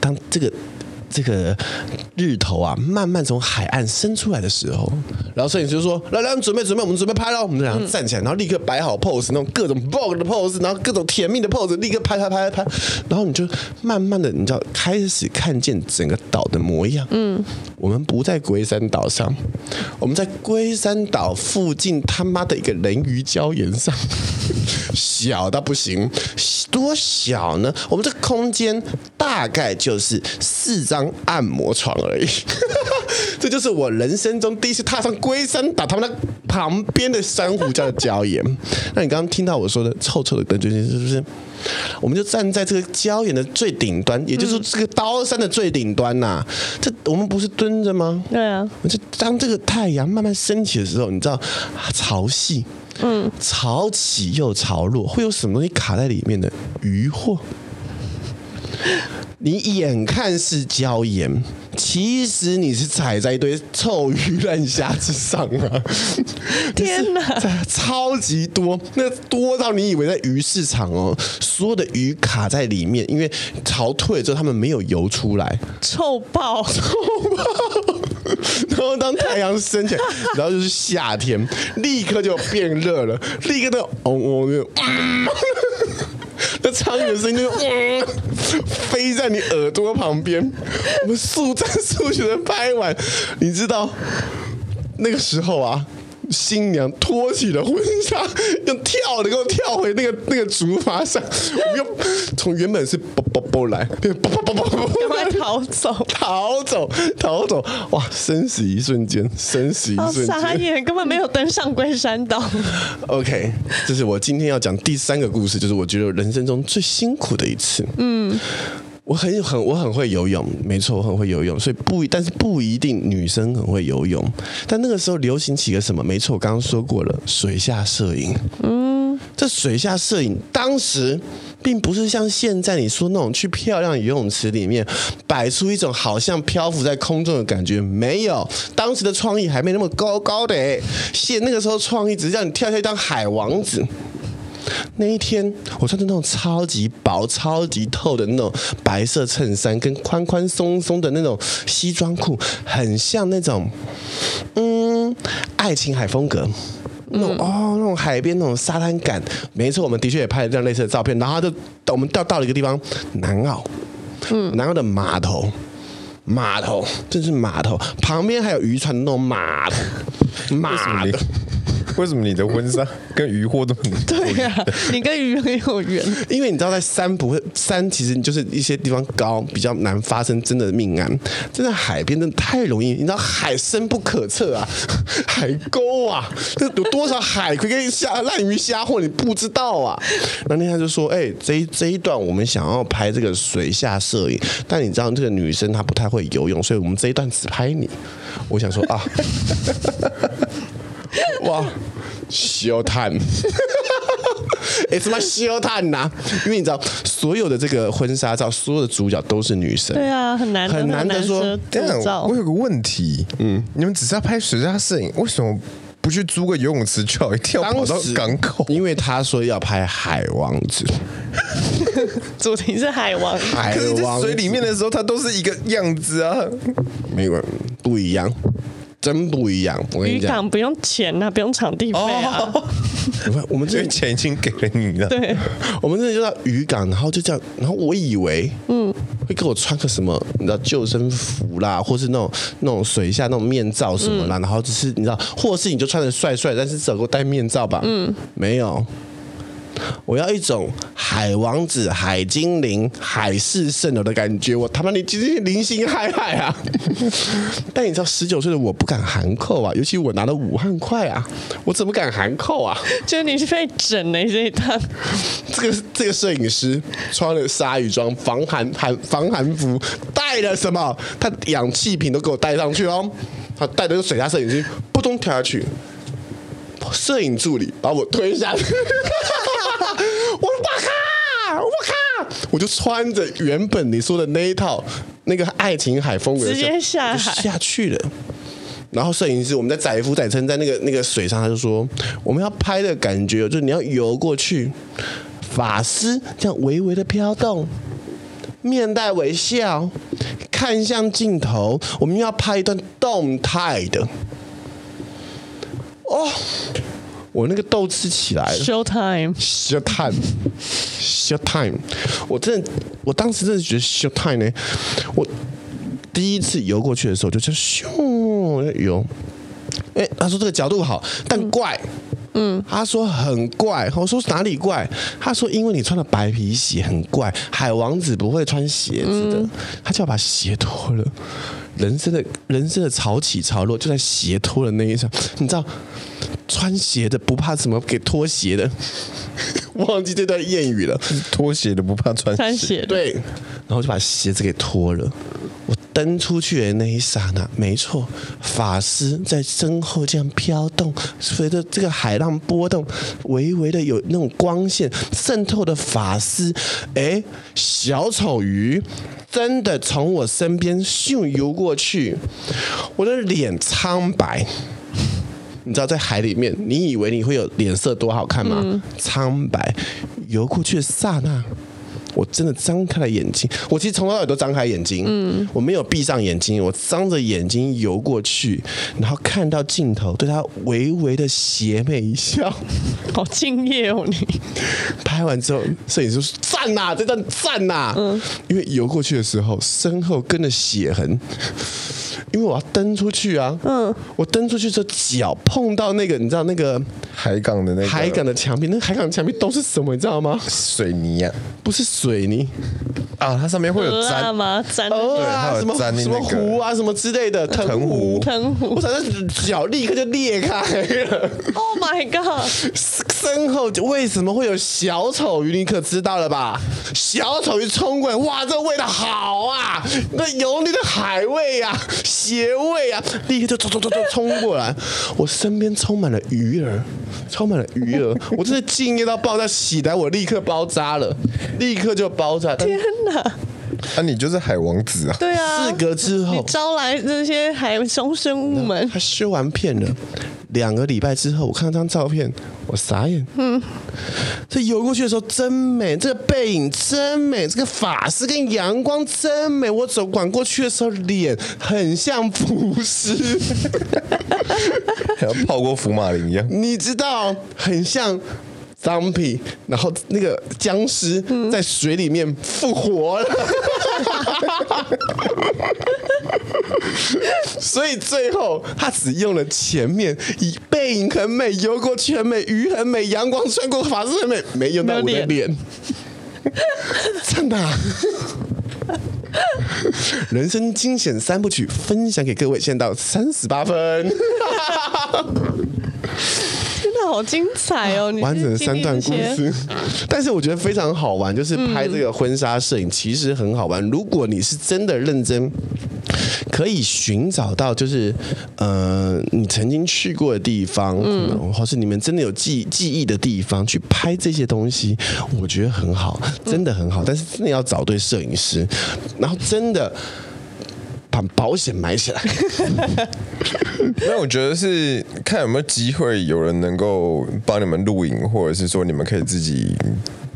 当这个。这个日头啊，慢慢从海岸伸出来的时候，然后摄影师就说：“来来，准备准备，我们准备拍了。”我们俩站起来，然后立刻摆好 pose，那种各种 bog 的 pose，然后各种甜蜜的 pose，立刻拍拍拍拍拍。然后你就慢慢的，你知道，开始看见整个岛的模样。嗯，我们不在龟山岛上，我们在龟山岛附近他妈的一个人鱼礁岩上，[laughs] 小到不行，多小呢？我们这空间大概就是四张。按摩床而已，[laughs] 这就是我人生中第一次踏上龟山岛，他们那旁边的珊瑚礁的礁岩。[laughs] 那你刚刚听到我说的臭臭的灯，就是是不是？我们就站在这个礁岩的最顶端，也就是这个刀山的最顶端呐、啊。这我们不是蹲着吗？对啊。我就当这个太阳慢慢升起的时候，你知道潮汐，嗯，潮起又潮落，会有什么东西卡在里面的渔获？[laughs] 你眼看是椒盐，其实你是踩在一堆臭鱼烂虾之上啊！[laughs] 天哪，超级多，那多到你以为在鱼市场哦，所有的鱼卡在里面，因为潮退了之后，他们没有游出来，臭爆，臭爆！然后当太阳升起来，然后就是夏天，立刻就变热了，立刻都嗡嗡的。[laughs] 那苍蝇的声音就、[laughs] 嗯、飞在你耳朵旁边。我们速战速决的拍完，你知道那个时候啊，新娘脱起了婚纱，用跳的给我跳回那个那个竹筏上。我们又从原本是啵啵啵来，变啵啵啵啵啵，赶快逃走，逃走，逃走！哇，生死一瞬间，生死一瞬间，傻眼，根本没有登上龟山岛。OK，这是我今天要讲第三个故事，就是我觉得人生中最辛苦的一次。嗯。我很很我很会游泳，没错，我很会游泳，所以不，但是不一定女生很会游泳。但那个时候流行起个什么？没错，我刚刚说过了，水下摄影。嗯，这水下摄影当时并不是像现在你说那种去漂亮游泳池里面摆出一种好像漂浮在空中的感觉，没有。当时的创意还没那么高高的，现那个时候创意只是让你跳下去当海王子。那一天，我穿着那种超级薄、超级透的那种白色衬衫，跟宽宽松松的那种西装裤，很像那种嗯爱琴海风格，那种哦那种海边那种沙滩感。没错，我们的确也拍了这样类似的照片。然后就我们到到了一个地方，南澳，嗯，南澳的码头，码头，这是码头，旁边还有渔船的那种码头，码的。[laughs] 为什么你的婚纱 [laughs] 跟渔获都不对呀、啊？你跟鱼很有缘，因为你知道，在山不会山，其实就是一些地方高，比较难发生真的命案。真的海边真的太容易，你知道海深不可测啊，[laughs] 海沟啊，这有多少海葵跟虾烂鱼虾货，你不知道啊。那天他就说：“哎、欸，这一这一段我们想要拍这个水下摄影，但你知道这个女生她不太会游泳，所以我们这一段只拍你。”我想说啊。[laughs] 哇，烧炭！[laughs] 哎，什么烧炭呐？因为你知道，所有的这个婚纱照，所有的主角都是女生。对啊，很难很难得说。这样，我有个问题，嗯，你们只是要拍水下摄影，为什么不去租个游泳池就好？一定要跑到港口？因为他说要拍海王子，[laughs] 主题是海王，海王水里面的时候，他都是一个样子啊，没有不一样。真不一样，我跟你讲，渔港不用钱啊，不用场地费啊。哦、[laughs] 我们这边钱已经给了你了。对，我们这里就到渔港，然后就这样，然后我以为，嗯，会给我穿个什么，你知道救生服啦，或是那种那种水下那种面罩什么啦，嗯、然后只是你知道，或是你就穿的帅帅，但是只给我戴面罩吧。嗯，没有。我要一种海王子、海精灵、海市蜃楼的感觉。我他妈你今天零星嗨嗨啊！[laughs] 但你知道，十九岁的我不敢含扣啊，尤其我拿了武汉块啊，我怎么敢含扣啊？就是你是被整了这一趟。这个这个摄影师穿了鲨鱼装、防寒寒防寒服，带了什么？他氧气瓶都给我带上去哦。他带的是水下摄影机，扑通跳下去。摄影助理把我推下去。[laughs] 我我靠！我靠！我就穿着原本你说的那一套那个爱琴海风格，直接下海下去了。然后摄影师我们在载浮载沉在那个那个水上，他就说我们要拍的感觉就是你要游过去，法师这样微微的飘动，面带微笑，看向镜头，我们要拍一段动态的。哦，我那个斗志起来了。Show time，show time，show time。我真的，我当时真的觉得 show time 呢，我。第一次游过去的时候，就就咻游，哎，他说这个角度好，但怪，嗯，他说很怪，我说哪里怪？他说因为你穿了白皮鞋很怪，海王子不会穿鞋子的，他就要把鞋脱了。人生的人生的潮起潮落就在鞋脱的那一场，你知道，穿鞋的不怕什么给脱鞋的，[laughs] 忘记这段谚语了，脱鞋的不怕穿穿鞋，对，然后就把鞋子给脱了。我蹬出去的那一刹那，没错，法师在身后这样飘动，随着这个海浪波动，微微的有那种光线渗透的法师，哎，小丑鱼真的从我身边咻游过去，我的脸苍白，你知道在海里面，你以为你会有脸色多好看吗？苍白，游过去的刹那。我真的张开了眼睛，我其实从头到尾都张开眼睛，嗯，我没有闭上眼睛，我张着眼睛游过去，然后看到镜头，对他微微的邪魅一笑，[laughs] 好敬业哦你。拍完之后，摄影师说赞呐，这段赞呐，嗯，因为游过去的时候，身后跟着血痕。因为我要蹬出去啊，嗯，我蹬出去之后脚碰到那个，你知道那个海港的那个。海港的墙壁，那海港墙壁都是什么，你知道吗？水泥呀，不是水泥。啊，它上面会有粘吗？粘啊，什么什么湖啊，什么之类的藤壶，藤壶，我想，那脚立刻就裂开了。Oh my god！[laughs] 身后为什么会有小丑鱼？你可知道了吧？小丑鱼冲过来，哇，这个味道好啊，那油腻的海味啊！鞋味啊！立刻就冲冲冲冲冲过来，我身边充满了鱼儿，充满了鱼儿，我真的敬业到爆炸，起来我立刻包扎了，立刻就包扎。天哪！啊，你就是海王子啊！对啊，四格之后，你招来这些海中生物们，他修完片了。两个礼拜之后，我看到张照片，我傻眼。嗯，这游过去的时候真美，这个背影真美，这个法师跟阳光真美。我走管过去的时候，脸很像浮尸，[laughs] 像泡过福马林一样。你知道，很像。Zombie，然后那个僵尸在水里面复活了，[laughs] 所以最后他只用了前面，以背影很美，游过去很美，鱼很美，阳光穿过法式很美，没用到我的脸，[laughs] 真的、啊。人生惊险三部曲分享给各位，现在到三十八分。好精彩哦！完整的三段故事，但是我觉得非常好玩，就是拍这个婚纱摄影其实很好玩。如果你是真的认真，可以寻找到就是呃你曾经去过的地方，嗯，或是你们真的有记记忆的地方去拍这些东西，我觉得很好，真的很好。但是真的要找对摄影师，然后真的。把保险买起来。[laughs] 那我觉得是看有没有机会，有人能够帮你们录影，或者是说你们可以自己。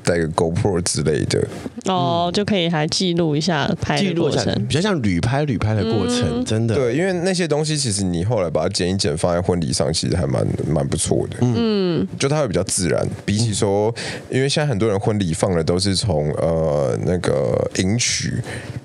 带个 GoPro 之类的哦，就可以还记录一下拍的过程，比较像旅拍旅拍的过程，嗯、真的。对，因为那些东西其实你后来把它剪一剪，放在婚礼上，其实还蛮蛮不错的。嗯，就它会比较自然，比起说，因为现在很多人婚礼放的都是从呃那个迎娶，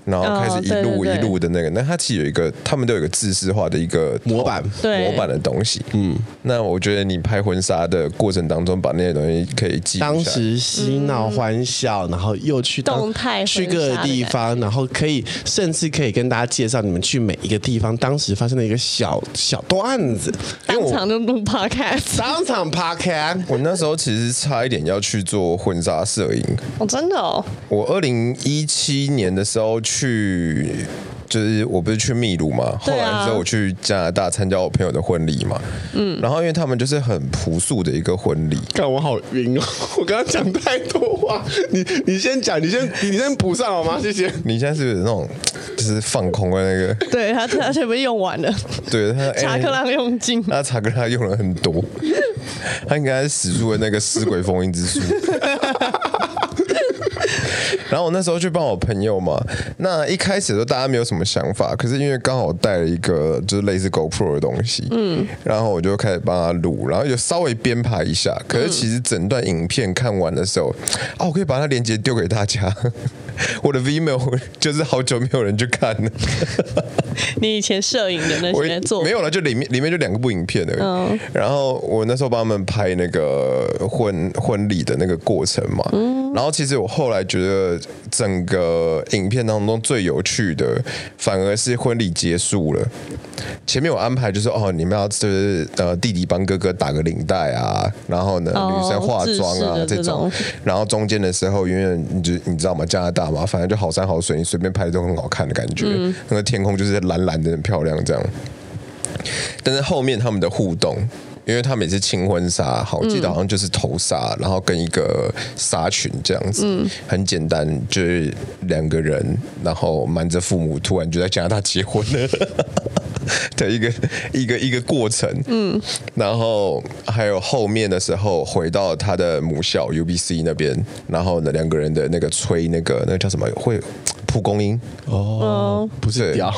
然后开始一路一路的那个，那它其实有一个，他们都有一个制式化的一个模板模板的东西。嗯，那我觉得你拍婚纱的过程当中，把那些东西可以记。当时嬉。闹欢笑，然后又去动态去各个地方，然后可以甚至可以跟大家介绍你们去每一个地方当时发生的一个小小段子，当场就录 podcast，当场 podcast。我那时候其实差一点要去做婚纱摄影，哦，真的哦。我二零一七年的时候去。就是我不是去秘鲁嘛，后来之后我去加拿大参加我朋友的婚礼嘛，嗯，然后因为他们就是很朴素的一个婚礼，看我好晕哦，[laughs] 我刚刚讲太多话，你你先讲，你先你先补上好吗？谢谢。你现在是不是有那种就是放空的那个。对他，他 [laughs] 全部用完了。对他，查克拉用尽。他查克拉用了很多，他应该是使出了那个尸鬼封印之术。[laughs] 然后我那时候去帮我朋友嘛，那一开始的时候大家没有什么想法，可是因为刚好带了一个就是类似 GoPro 的东西，嗯，然后我就开始帮他录，然后就稍微编排一下。可是其实整段影片看完的时候，啊，我可以把它链接丢给大家。[laughs] 我的 Vimeo 就是好久没有人去看了。[laughs] 你以前摄影的那些做没有了，就里面里面就两个部影片而已。嗯、然后我那时候帮他们拍那个婚婚礼的那个过程嘛。嗯、然后其实我后来觉得整个影片当中最有趣的，反而是婚礼结束了。前面有安排就是哦，你们要就是呃弟弟帮哥哥打个领带啊，然后呢、哦、女生化妆啊这种，然后中间的时候，因为你就你知道吗？加拿大嘛，反正就好山好水，你随便拍都很好看的感觉。嗯、那个天空就是蓝蓝的，很漂亮这样。但是后面他们的互动，因为他每次清婚纱，好，我记得好像就是头纱，然后跟一个纱裙这样子，嗯、很简单，就是两个人，然后瞒着父母，突然就在加拿大结婚了。[laughs] 的一个一个一个过程，嗯，然后还有后面的时候回到他的母校 UBC 那边，然后呢两个人的那个吹那个那个叫什么会蒲公英？哦，不是屌，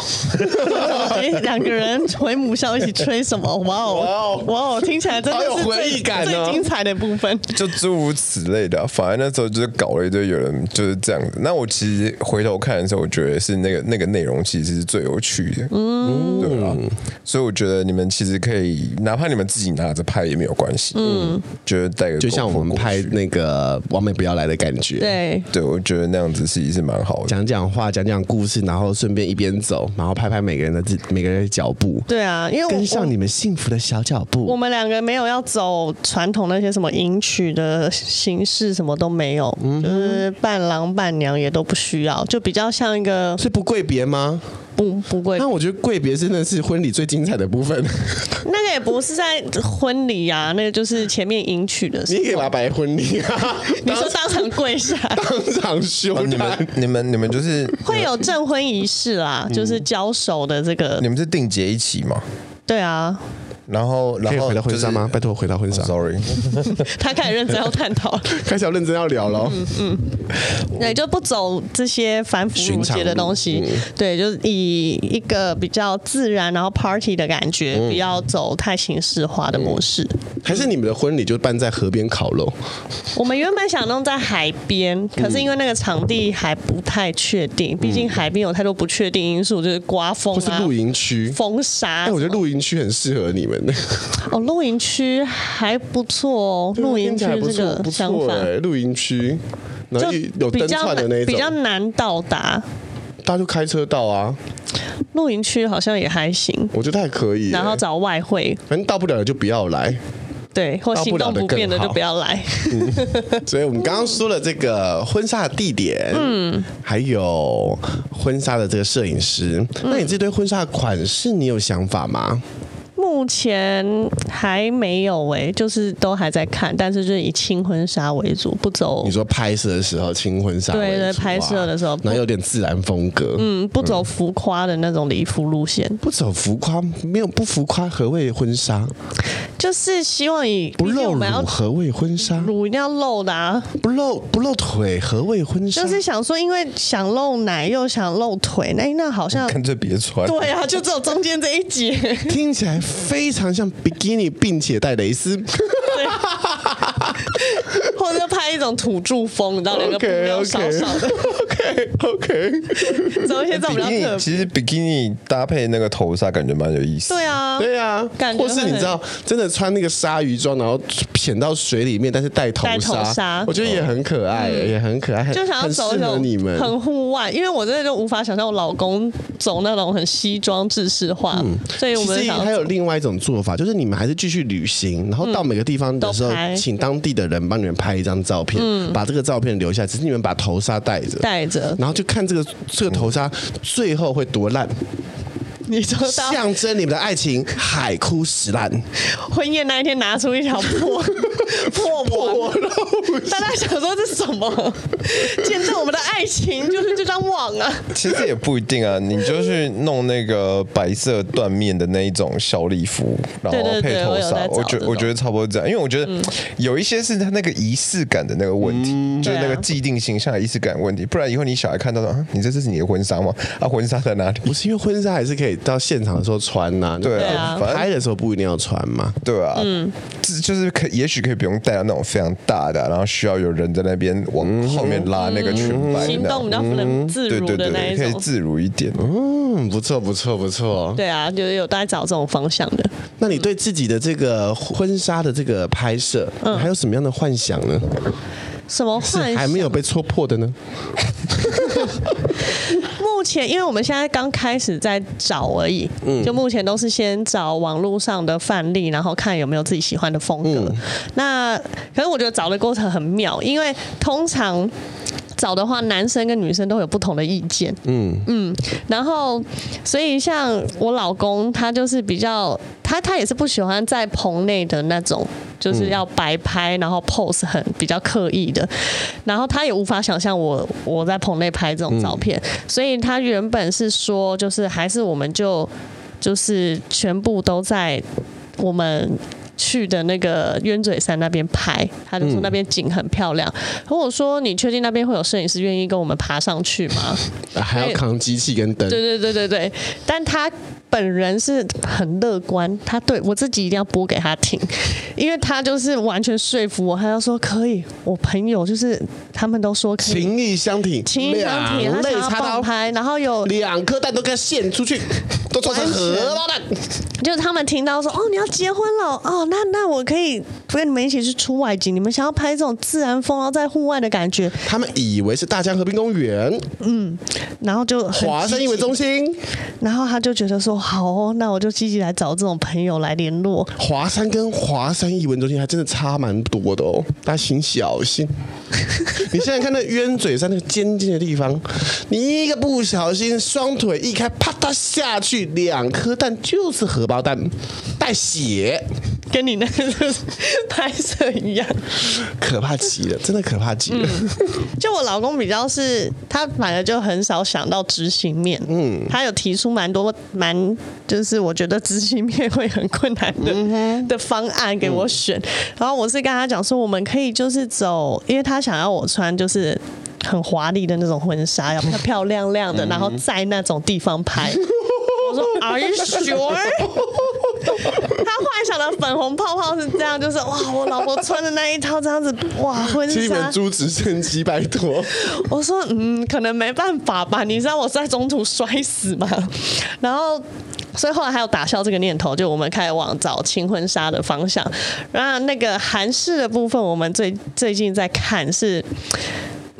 [laughs] 两个人回母校一起吹什么？哇哦哇哦。哇哦，听起来真的是回忆感最精彩的部分，[laughs] 就诸如此类的。反正那时候就是搞了一堆，有人就是这样子。那我其实回头看的时候，我觉得是那个那个内容其实是最有趣的，嗯，对。啊，所以我觉得你们其实可以，哪怕你们自己拿着拍也没有关系。嗯，就是带个就像我们拍那个《完美不要来》的感觉。对，对，我觉得那样子其实是蛮好的。讲讲话，讲讲故事，然后顺便一边走，然后拍拍每个人的自每个人的脚步。对啊，因为跟上你们幸福的小脚步。我们两个没有要走传统那些什么迎娶的形式，什么都没有，嗯、就是伴郎伴娘也都不需要，就比较像一个是不跪别吗？不不跪，那我觉得跪别真的是婚礼最精彩的部分。[laughs] 那个也不是在婚礼啊，那个就是前面迎娶的时候。你可以把摆婚礼啊，[laughs] 你说当场跪下，[laughs] 当场羞。你们你们你们就是会有证婚仪式啦，就是交手的这个。你们是定结一起吗？对啊。然后，然后回到婚纱吗？拜托回到婚纱。Sorry，[laughs] 他开始认真要探讨，开始要认真要聊了。嗯嗯，对，就不走这些繁复縟节的东西。对，就是以一个比较自然，然后 party 的感觉，不要走太形式化的模式。还是你们的婚礼就办在河边烤肉？我们原本想弄在海边，可是因为那个场地还不太确定，毕竟海边有太多不确定因素，就是刮风啊，或是露营区风沙。哎，我觉得露营区很适合你们。哦，露营区还不错哦，露营区这个想法，露营区，然后有灯串的那种，比较难到达，大家就开车到啊。露营区好像也还行，我觉得还可以。然后找外汇，反正到不了的就不要来，对，或行动不便的就不要来。嗯、所以我们刚刚说了这个婚纱的地点，嗯，还有婚纱的这个摄影师，嗯、那你这对婚纱的款式，你有想法吗？目前还没有哎、欸，就是都还在看，但是就是以轻婚纱为主，不走。你说拍摄的时候轻婚纱？对对，拍摄的时候，那有点自然风格。嗯，不走浮夸的那种礼服路线。不走浮夸，没有不浮夸，何谓婚纱？就是希望以不露乳，何谓婚纱？乳一定要露的啊！不露不露腿，何谓婚纱？就是想说，因为想露奶又想露腿，那那好像干脆别穿。对啊，就只有中间这一节，听起来。非常像比基尼，并且带蕾丝，或者拍一种土著风，你知道，两个布料少少的。OK OK，走一些这种比较特别。其实比基尼搭配那个头纱，感觉蛮有意思。对啊，对啊，感觉。或是你知道，真的穿那个鲨鱼装，然后潜到水里面，但是戴头纱，我觉得也很可爱，也很可爱，就想要走一种很户外。因为我真的就无法想象我老公走那种很西装制式化，所以我们还有另外一种做法，就是你们还是继续旅行，然后到每个地方的时候，请当地的人帮你们拍一张照片，把这个照片留下，只是你们把头纱戴着，戴着，然后就看这个这个头纱最后会多烂。你说象征你们的爱情海枯石烂，婚宴那一天拿出一条破 [laughs] 破网，大家想说这是什么？见证我们的爱情就是这张网啊。其实也不一定啊，你就去弄那个白色缎面的那一种小礼服，然后配头纱，我觉我觉得差不多这样。因为我觉得有一些是他那个仪式感的那个问题，嗯、就是那个既定形象的仪式感问题。不然以后你小孩看到说啊，你这这是你的婚纱吗？啊，婚纱在哪里？不是因为婚纱还是可以到现场的时候穿呐、啊，对啊，拍的时候不一定要穿嘛，对啊，嗯，就是可也许可以不用带到那种非常大的，然后需要有人在那边往后面拉那个裙摆，行动比较不能自如的那一种，可以自如一点。嗯，不错不错不错。对啊，就是有大家找这种方向的。那你对自己的这个婚纱的这个拍摄，嗯，还有什么样的幻想呢？什么幻想？还没有被戳破的呢？[laughs] 目前，因为我们现在刚开始在找而已，嗯，就目前都是先找网络上的范例，然后看有没有自己喜欢的风格。嗯、那可是我觉得找的过程很妙，因为通常。找的话，男生跟女生都有不同的意见。嗯嗯，然后所以像我老公，他就是比较，他他也是不喜欢在棚内的那种，就是要摆拍，然后 pose 很比较刻意的。然后他也无法想象我我在棚内拍这种照片，嗯、所以他原本是说，就是还是我们就就是全部都在我们。去的那个鸢嘴山那边拍，他就说那边景很漂亮。和、嗯、我说：“你确定那边会有摄影师愿意跟我们爬上去吗？” [laughs] 还要扛机器跟灯。对对对对对，但他。本人是很乐观，他对我自己一定要播给他听，因为他就是完全说服我，他要说可以。我朋友就是他们都说可以，情义相挺，情义相挺，他想要帮拍，然后有两颗蛋都给他献出去，都做成荷包蛋。[laughs] 就是他们听到说哦，你要结婚了哦，那那我可以跟你们一起去出外景，你们想要拍这种自然风，然后在户外的感觉。他们以为是大江河滨公园，嗯，然后就华山艺文中心，然后他就觉得说。好哦，那我就积极来找这种朋友来联络。华山跟华山艺文中心还真的差蛮多的哦，大家请小心。[laughs] 你现在看那冤嘴山那个尖尖的地方，你一个不小心，双腿一开，啪嗒下去，两颗蛋就是荷包蛋，带血。跟你那个拍摄一样，可怕极了，真的可怕极了。嗯，就我老公比较是，他反而就很少想到执行面。嗯，他有提出蛮多蛮，就是我觉得执行面会很困难的、嗯、的方案给我选。然后我是跟他讲说，我们可以就是走，因为他想要我穿就是很华丽的那种婚纱，要漂漂亮亮的，然后在那种地方拍。[laughs] 我说，[laughs] Are you sure？[laughs] 他幻想的粉红泡泡是这样，就是哇，我老婆穿的那一套这样子，哇，婚纱。基本猪直升机，拜托。我说，嗯，可能没办法吧？你知道我在中途摔死吗？然后，所以后来还有打消这个念头，就我们开始往找轻婚纱的方向。然后那个韩式的部分，我们最最近在看是。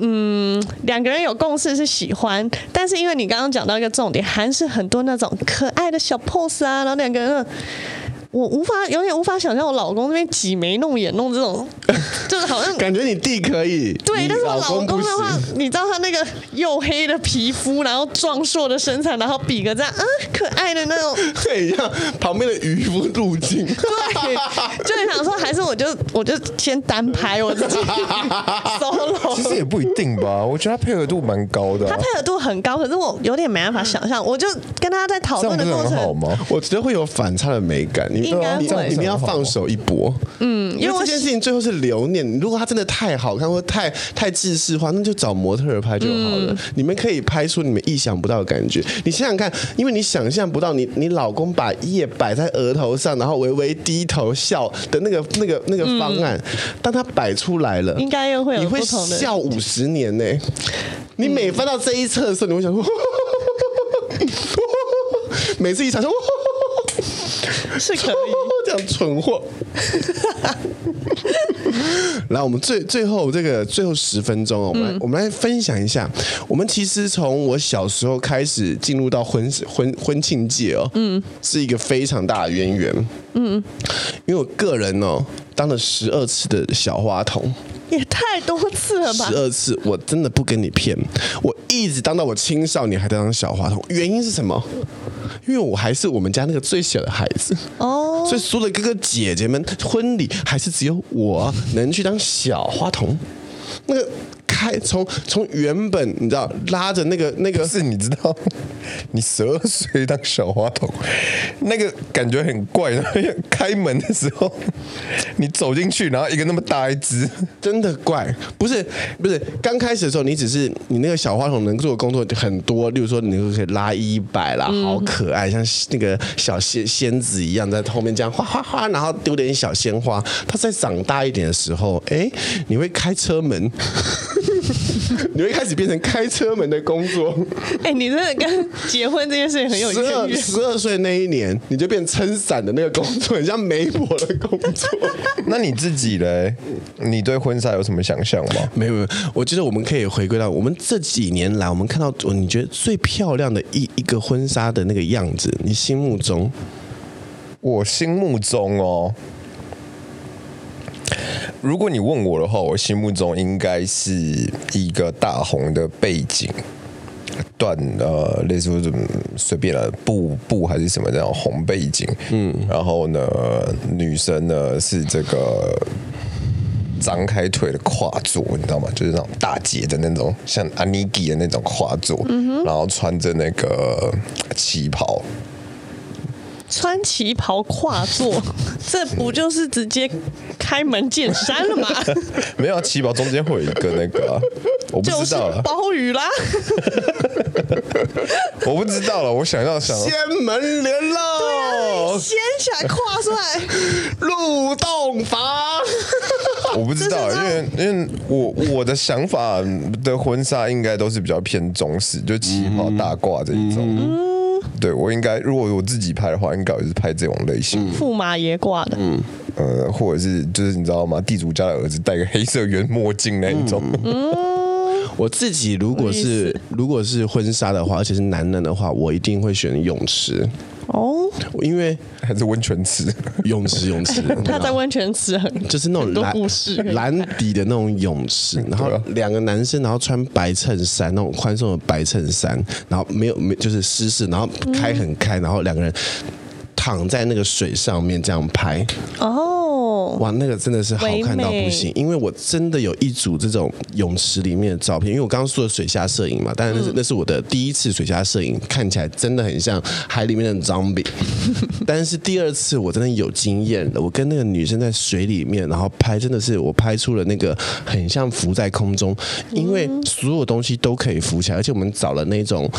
嗯，两个人有共识是喜欢，但是因为你刚刚讲到一个重点，还是很多那种可爱的小 pose 啊，然后两个人。我无法，有点无法想象我老公那边挤眉弄眼弄这种，[laughs] 就是好像感觉你弟可以。对，但是我老公的话，你知道他那个黝黑的皮肤，然后壮硕的身材，然后比个这样啊可爱的那种，[laughs] 对，像旁边的渔夫路径。[laughs] 对，就很想说，还是我就我就先单拍我自己 solo。其实也不一定吧，我觉得他配合度蛮高的啊。他配合度很高，可是我有点没办法想象，我就跟他在讨论的过程，好吗？我觉得会有反差的美感。你应该会，你们要放手一搏。嗯，因为这件事情最后是留念。如果他真的太好看或太太制式化，那就找模特儿拍就好了。嗯、你们可以拍出你们意想不到的感觉。你想想看，因为你想象不到你你老公把叶摆在额头上，然后微微低头笑的那个那个那个方案，嗯、当他摆出来了，应该又会有你会笑五十年呢、[laughs] 欸。你每翻到这一册的时候，你会想说，[laughs] 每次一想说。[laughs] 是可以 [laughs] 这样蠢货。[laughs] 来，我们最最后这个最后十分钟，我们来、嗯、我们来分享一下。我们其实从我小时候开始进入到婚婚婚庆界哦，嗯，是一个非常大的渊源，嗯，因为我个人哦当了十二次的小花童，也太多次了吧？十二次，我真的不跟你骗，我一直当到我青少年还在当小花童，原因是什么？因为我还是我们家那个最小的孩子哦。哦，所以所有的哥哥姐姐们，婚礼还是只有我能去当小花童。那个。开从从原本你知道拉着那个那个是你知道，你十二岁当小花童，那个感觉很怪。然后开门的时候，你走进去，然后一个那么大一只，真的怪。不是不是，刚开始的时候，你只是你那个小花童能做的工作很多，例如说你就可以拉衣摆啦，好可爱，像那个小仙仙子一样在后面这样哗哗哗，然后丢点小鲜花。它再长大一点的时候，哎，你会开车门。[laughs] 你会开始变成开车门的工作。[laughs] 哎、欸，你真的跟结婚这件事情很有渊源。十二岁那一年，你就变撑伞的那个工作，很像媒婆的工作。[laughs] 那你自己嘞？你对婚纱有什么想象吗？没有没有，我觉得我们可以回归到我们这几年来，我们看到你觉得最漂亮的一一个婚纱的那个样子，你心目中？我心目中哦。如果你问我的话，我心目中应该是一个大红的背景，断呃，类似什么随便了布布还是什么这样红背景，嗯，然后呢，女生呢是这个张开腿的跨坐，你知道吗？就是那种大姐的那种，像阿尼基的那种跨坐，嗯哼，然后穿着那个旗袍。穿旗袍跨坐，[laughs] 这不就是直接开门见山了吗？[laughs] 没有，旗袍中间会有一个那个、啊，我不知道了。包雨啦，[laughs] 我不知道了。我想要想掀门帘喽，掀起来跨出来入洞房。我不知道，因为因为我我的想法的婚纱应该都是比较偏中式，就旗袍大褂这一种。嗯对，我应该，如果我自己拍的话，应该也是拍这种类型，驸马爷挂的，嗯，呃，或者是就是你知道吗？地主家的儿子戴个黑色圆墨镜那一种。嗯，[laughs] 我自己如果是如果是婚纱的话，而且是男人的话，我一定会选泳池。哦，因为还是温泉池，泳池泳池，[laughs] 他在温泉池很就是那种蓝蓝底的那种泳池，然后两个男生，然后穿白衬衫，那种宽松的白衬衫，然后没有没就是湿湿，然后开很开，然后两个人躺在那个水上面这样拍。哦。哇，那个真的是好看到不行，因为我真的有一组这种泳池里面的照片，因为我刚刚说的水下摄影嘛，但是那是那是我的第一次水下摄影，看起来真的很像海里面的 zombie。[laughs] 但是第二次我真的有经验了，我跟那个女生在水里面，然后拍，真的是我拍出了那个很像浮在空中，因为所有东西都可以浮起来，而且我们找了那种。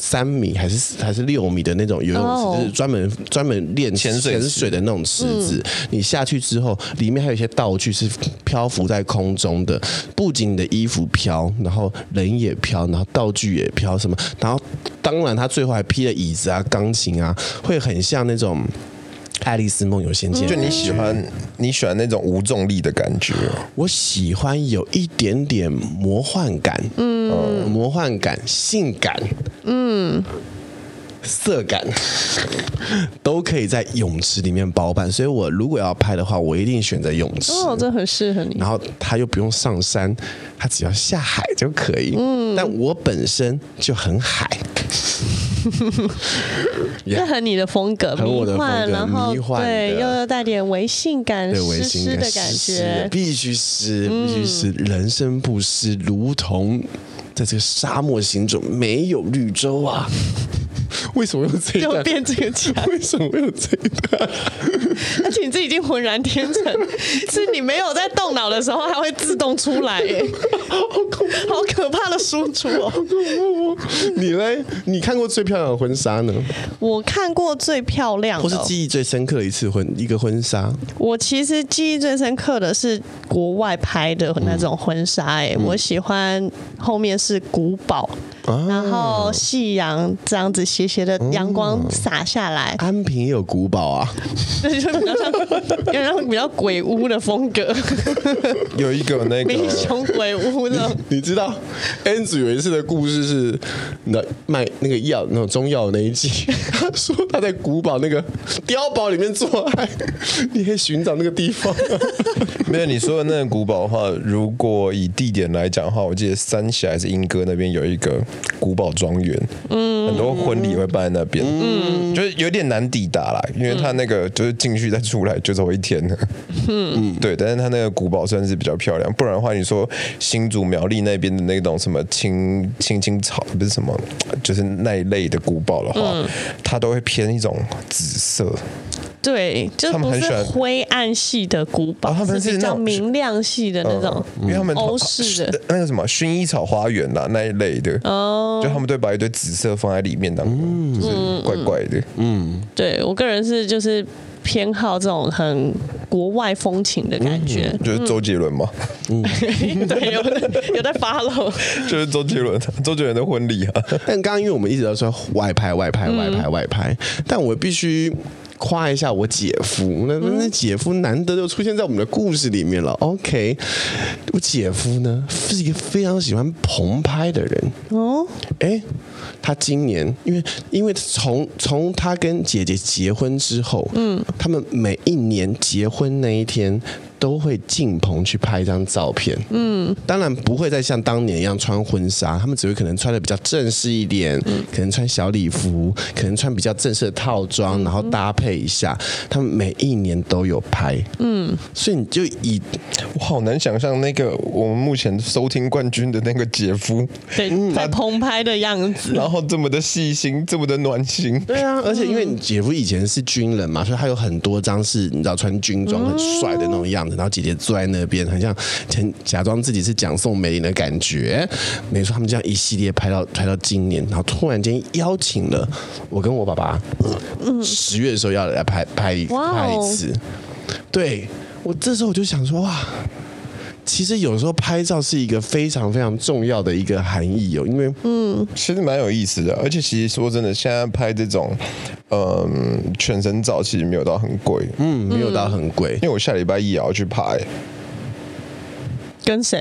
三米还是还是六米的那种游泳池，oh. 就是专门专门练潜水潜水的那种池子。嗯、你下去之后，里面还有一些道具是漂浮在空中的，不仅你的衣服飘，然后人也飘，然后道具也飘，什么，然后当然他最后还披了椅子啊、钢琴啊，会很像那种。爱丽丝梦游仙境，就你喜欢你喜欢那种无重力的感觉。我喜欢有一点点魔幻感，嗯，魔幻感、性感，嗯，色感，都可以在泳池里面包办。所以我如果要拍的话，我一定选择泳池。哦，这很适合你。然后他又不用上山，他只要下海就可以。嗯，但我本身就很海。[laughs] 这很你的风格，迷幻，然后对，又要带点微性感、湿湿的感觉，必须湿，必须湿，人生不湿，如同在这个沙漠行走，没有绿洲啊。为什么用这一段？就变这个腔？[laughs] 为什么用这一段？[laughs] 而且你自己已经浑然天成，[laughs] 是你没有在动脑的时候，它会自动出来，哎，好恐，好可怕的输出哦！你嘞？你看过最漂亮的婚纱呢？我看过最漂亮的，或是记忆最深刻的一次婚一个婚纱。我其实记忆最深刻的是国外拍的那种婚纱，哎，我喜欢后面是古堡。然后夕阳这样子斜斜的阳光洒下来，安平也有古堡啊，[laughs] 比较像，有点比较鬼屋的风格，[laughs] 有一个那个。民雄鬼屋的，你知道，恩子有一次的故事是，那卖那个药那种中药的那一集，他 [laughs] 说他在古堡那个碉堡里面做爱，你可以寻找那个地方。[laughs] 没有你说的那个古堡的话，如果以地点来讲的话，我记得三峡还是莺歌那边有一个。古堡庄园，嗯，很多婚礼会办在那边，嗯，就是有点难抵达啦，因为他那个就是进去再出来就走一天。了，嗯，对，但是它那个古堡算是比较漂亮，不然的话，你说新竹苗栗那边的那种什么青青青草不是什么，就是那一类的古堡的话，嗯、它都会偏一种紫色。对，就不是灰暗系的古堡，他们是比较明亮系的那种，因为他们欧式的。那个什么薰衣草花园啦那一类的，哦，就他们都把一堆紫色放在里面当中，就是怪怪的。嗯，对我个人是就是偏好这种很国外风情的感觉，就是周杰伦嘛，嗯，[laughs] 对，有 [laughs] 有在 follow，就是周杰伦，周杰伦的婚礼啊。但刚刚因为我们一直在说外拍外拍外拍外拍，但我必须。夸一下我姐夫，那那姐夫难得就出现在我们的故事里面了。OK，我姐夫呢是一个非常喜欢棚拍的人哦。哎，他今年因为因为从从他跟姐姐结婚之后，嗯，他们每一年结婚那一天。都会进棚去拍一张照片，嗯，当然不会再像当年一样穿婚纱，他们只会可能穿的比较正式一点，嗯，可能穿小礼服，可能穿比较正式的套装，然后搭配一下。他们每一年都有拍，嗯，所以你就以我好难想象那个我们目前收听冠军的那个姐夫，对，在棚拍的样子，然后这么的细心，这么的暖心，对啊，而且因为你姐夫以前是军人嘛，所以他有很多张是你知道穿军装很帅的那种样子。然后姐姐坐在那边，很像假装自己是蒋宋美龄的感觉。没错，他们这样一系列拍到拍到今年，然后突然间邀请了我跟我爸爸，十月的时候要来拍拍一拍一次。对，我这时候我就想说哇。其实有时候拍照是一个非常非常重要的一个含义哦，因为嗯，其实蛮有意思的，而且其实说真的，现在拍这种嗯全身照其实没有到很贵，嗯，没有到很贵，因为我下礼拜一也要去拍，跟谁？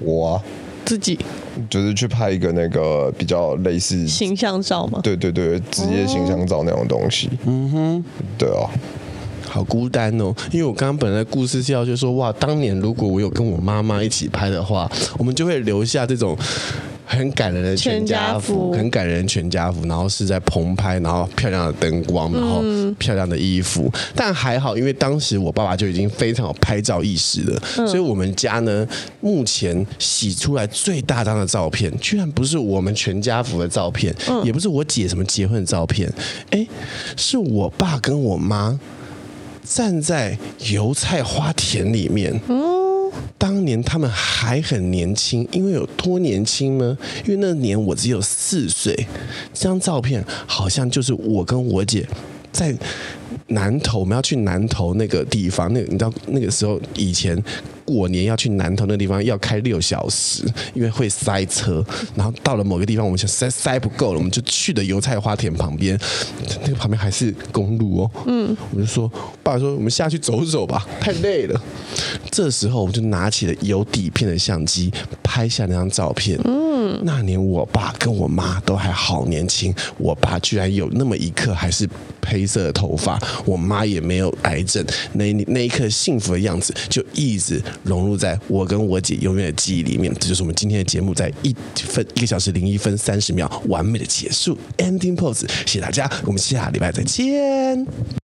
我啊，自己，就是去拍一个那个比较类似形象照嘛，对对对，职业形象照那种东西，嗯哼，对啊。好孤单哦，因为我刚刚本来的故事是要就说哇，当年如果我有跟我妈妈一起拍的话，我们就会留下这种很感人的全家福，很感人全家福，然后是在棚拍，然后漂亮的灯光，然后漂亮的衣服。嗯、但还好，因为当时我爸爸就已经非常有拍照意识了，嗯、所以我们家呢，目前洗出来最大张的照片，居然不是我们全家福的照片，嗯、也不是我姐什么结婚的照片，哎，是我爸跟我妈。站在油菜花田里面，嗯，当年他们还很年轻，因为有多年轻呢？因为那年我只有四岁，这张照片好像就是我跟我姐在南头，我们要去南头那个地方，那个你知道那个时候以前。过年要去南投那个地方，要开六小时，因为会塞车。然后到了某个地方，我们想塞塞不够了，我们就去的油菜花田旁边，那个旁边还是公路哦。嗯，我就说，爸爸说我们下去走走吧，太累了。这时候我们就拿起了有底片的相机，拍下那张照片。嗯，那年我爸跟我妈都还好年轻，我爸居然有那么一刻还是黑色的头发，我妈也没有癌症，那那一刻幸福的样子就一直。融入在我跟我姐永远的记忆里面，这就是我们今天的节目，在一分一个小时零一分三十秒完美的结束，ending pose，谢谢大家，我们下礼拜再见。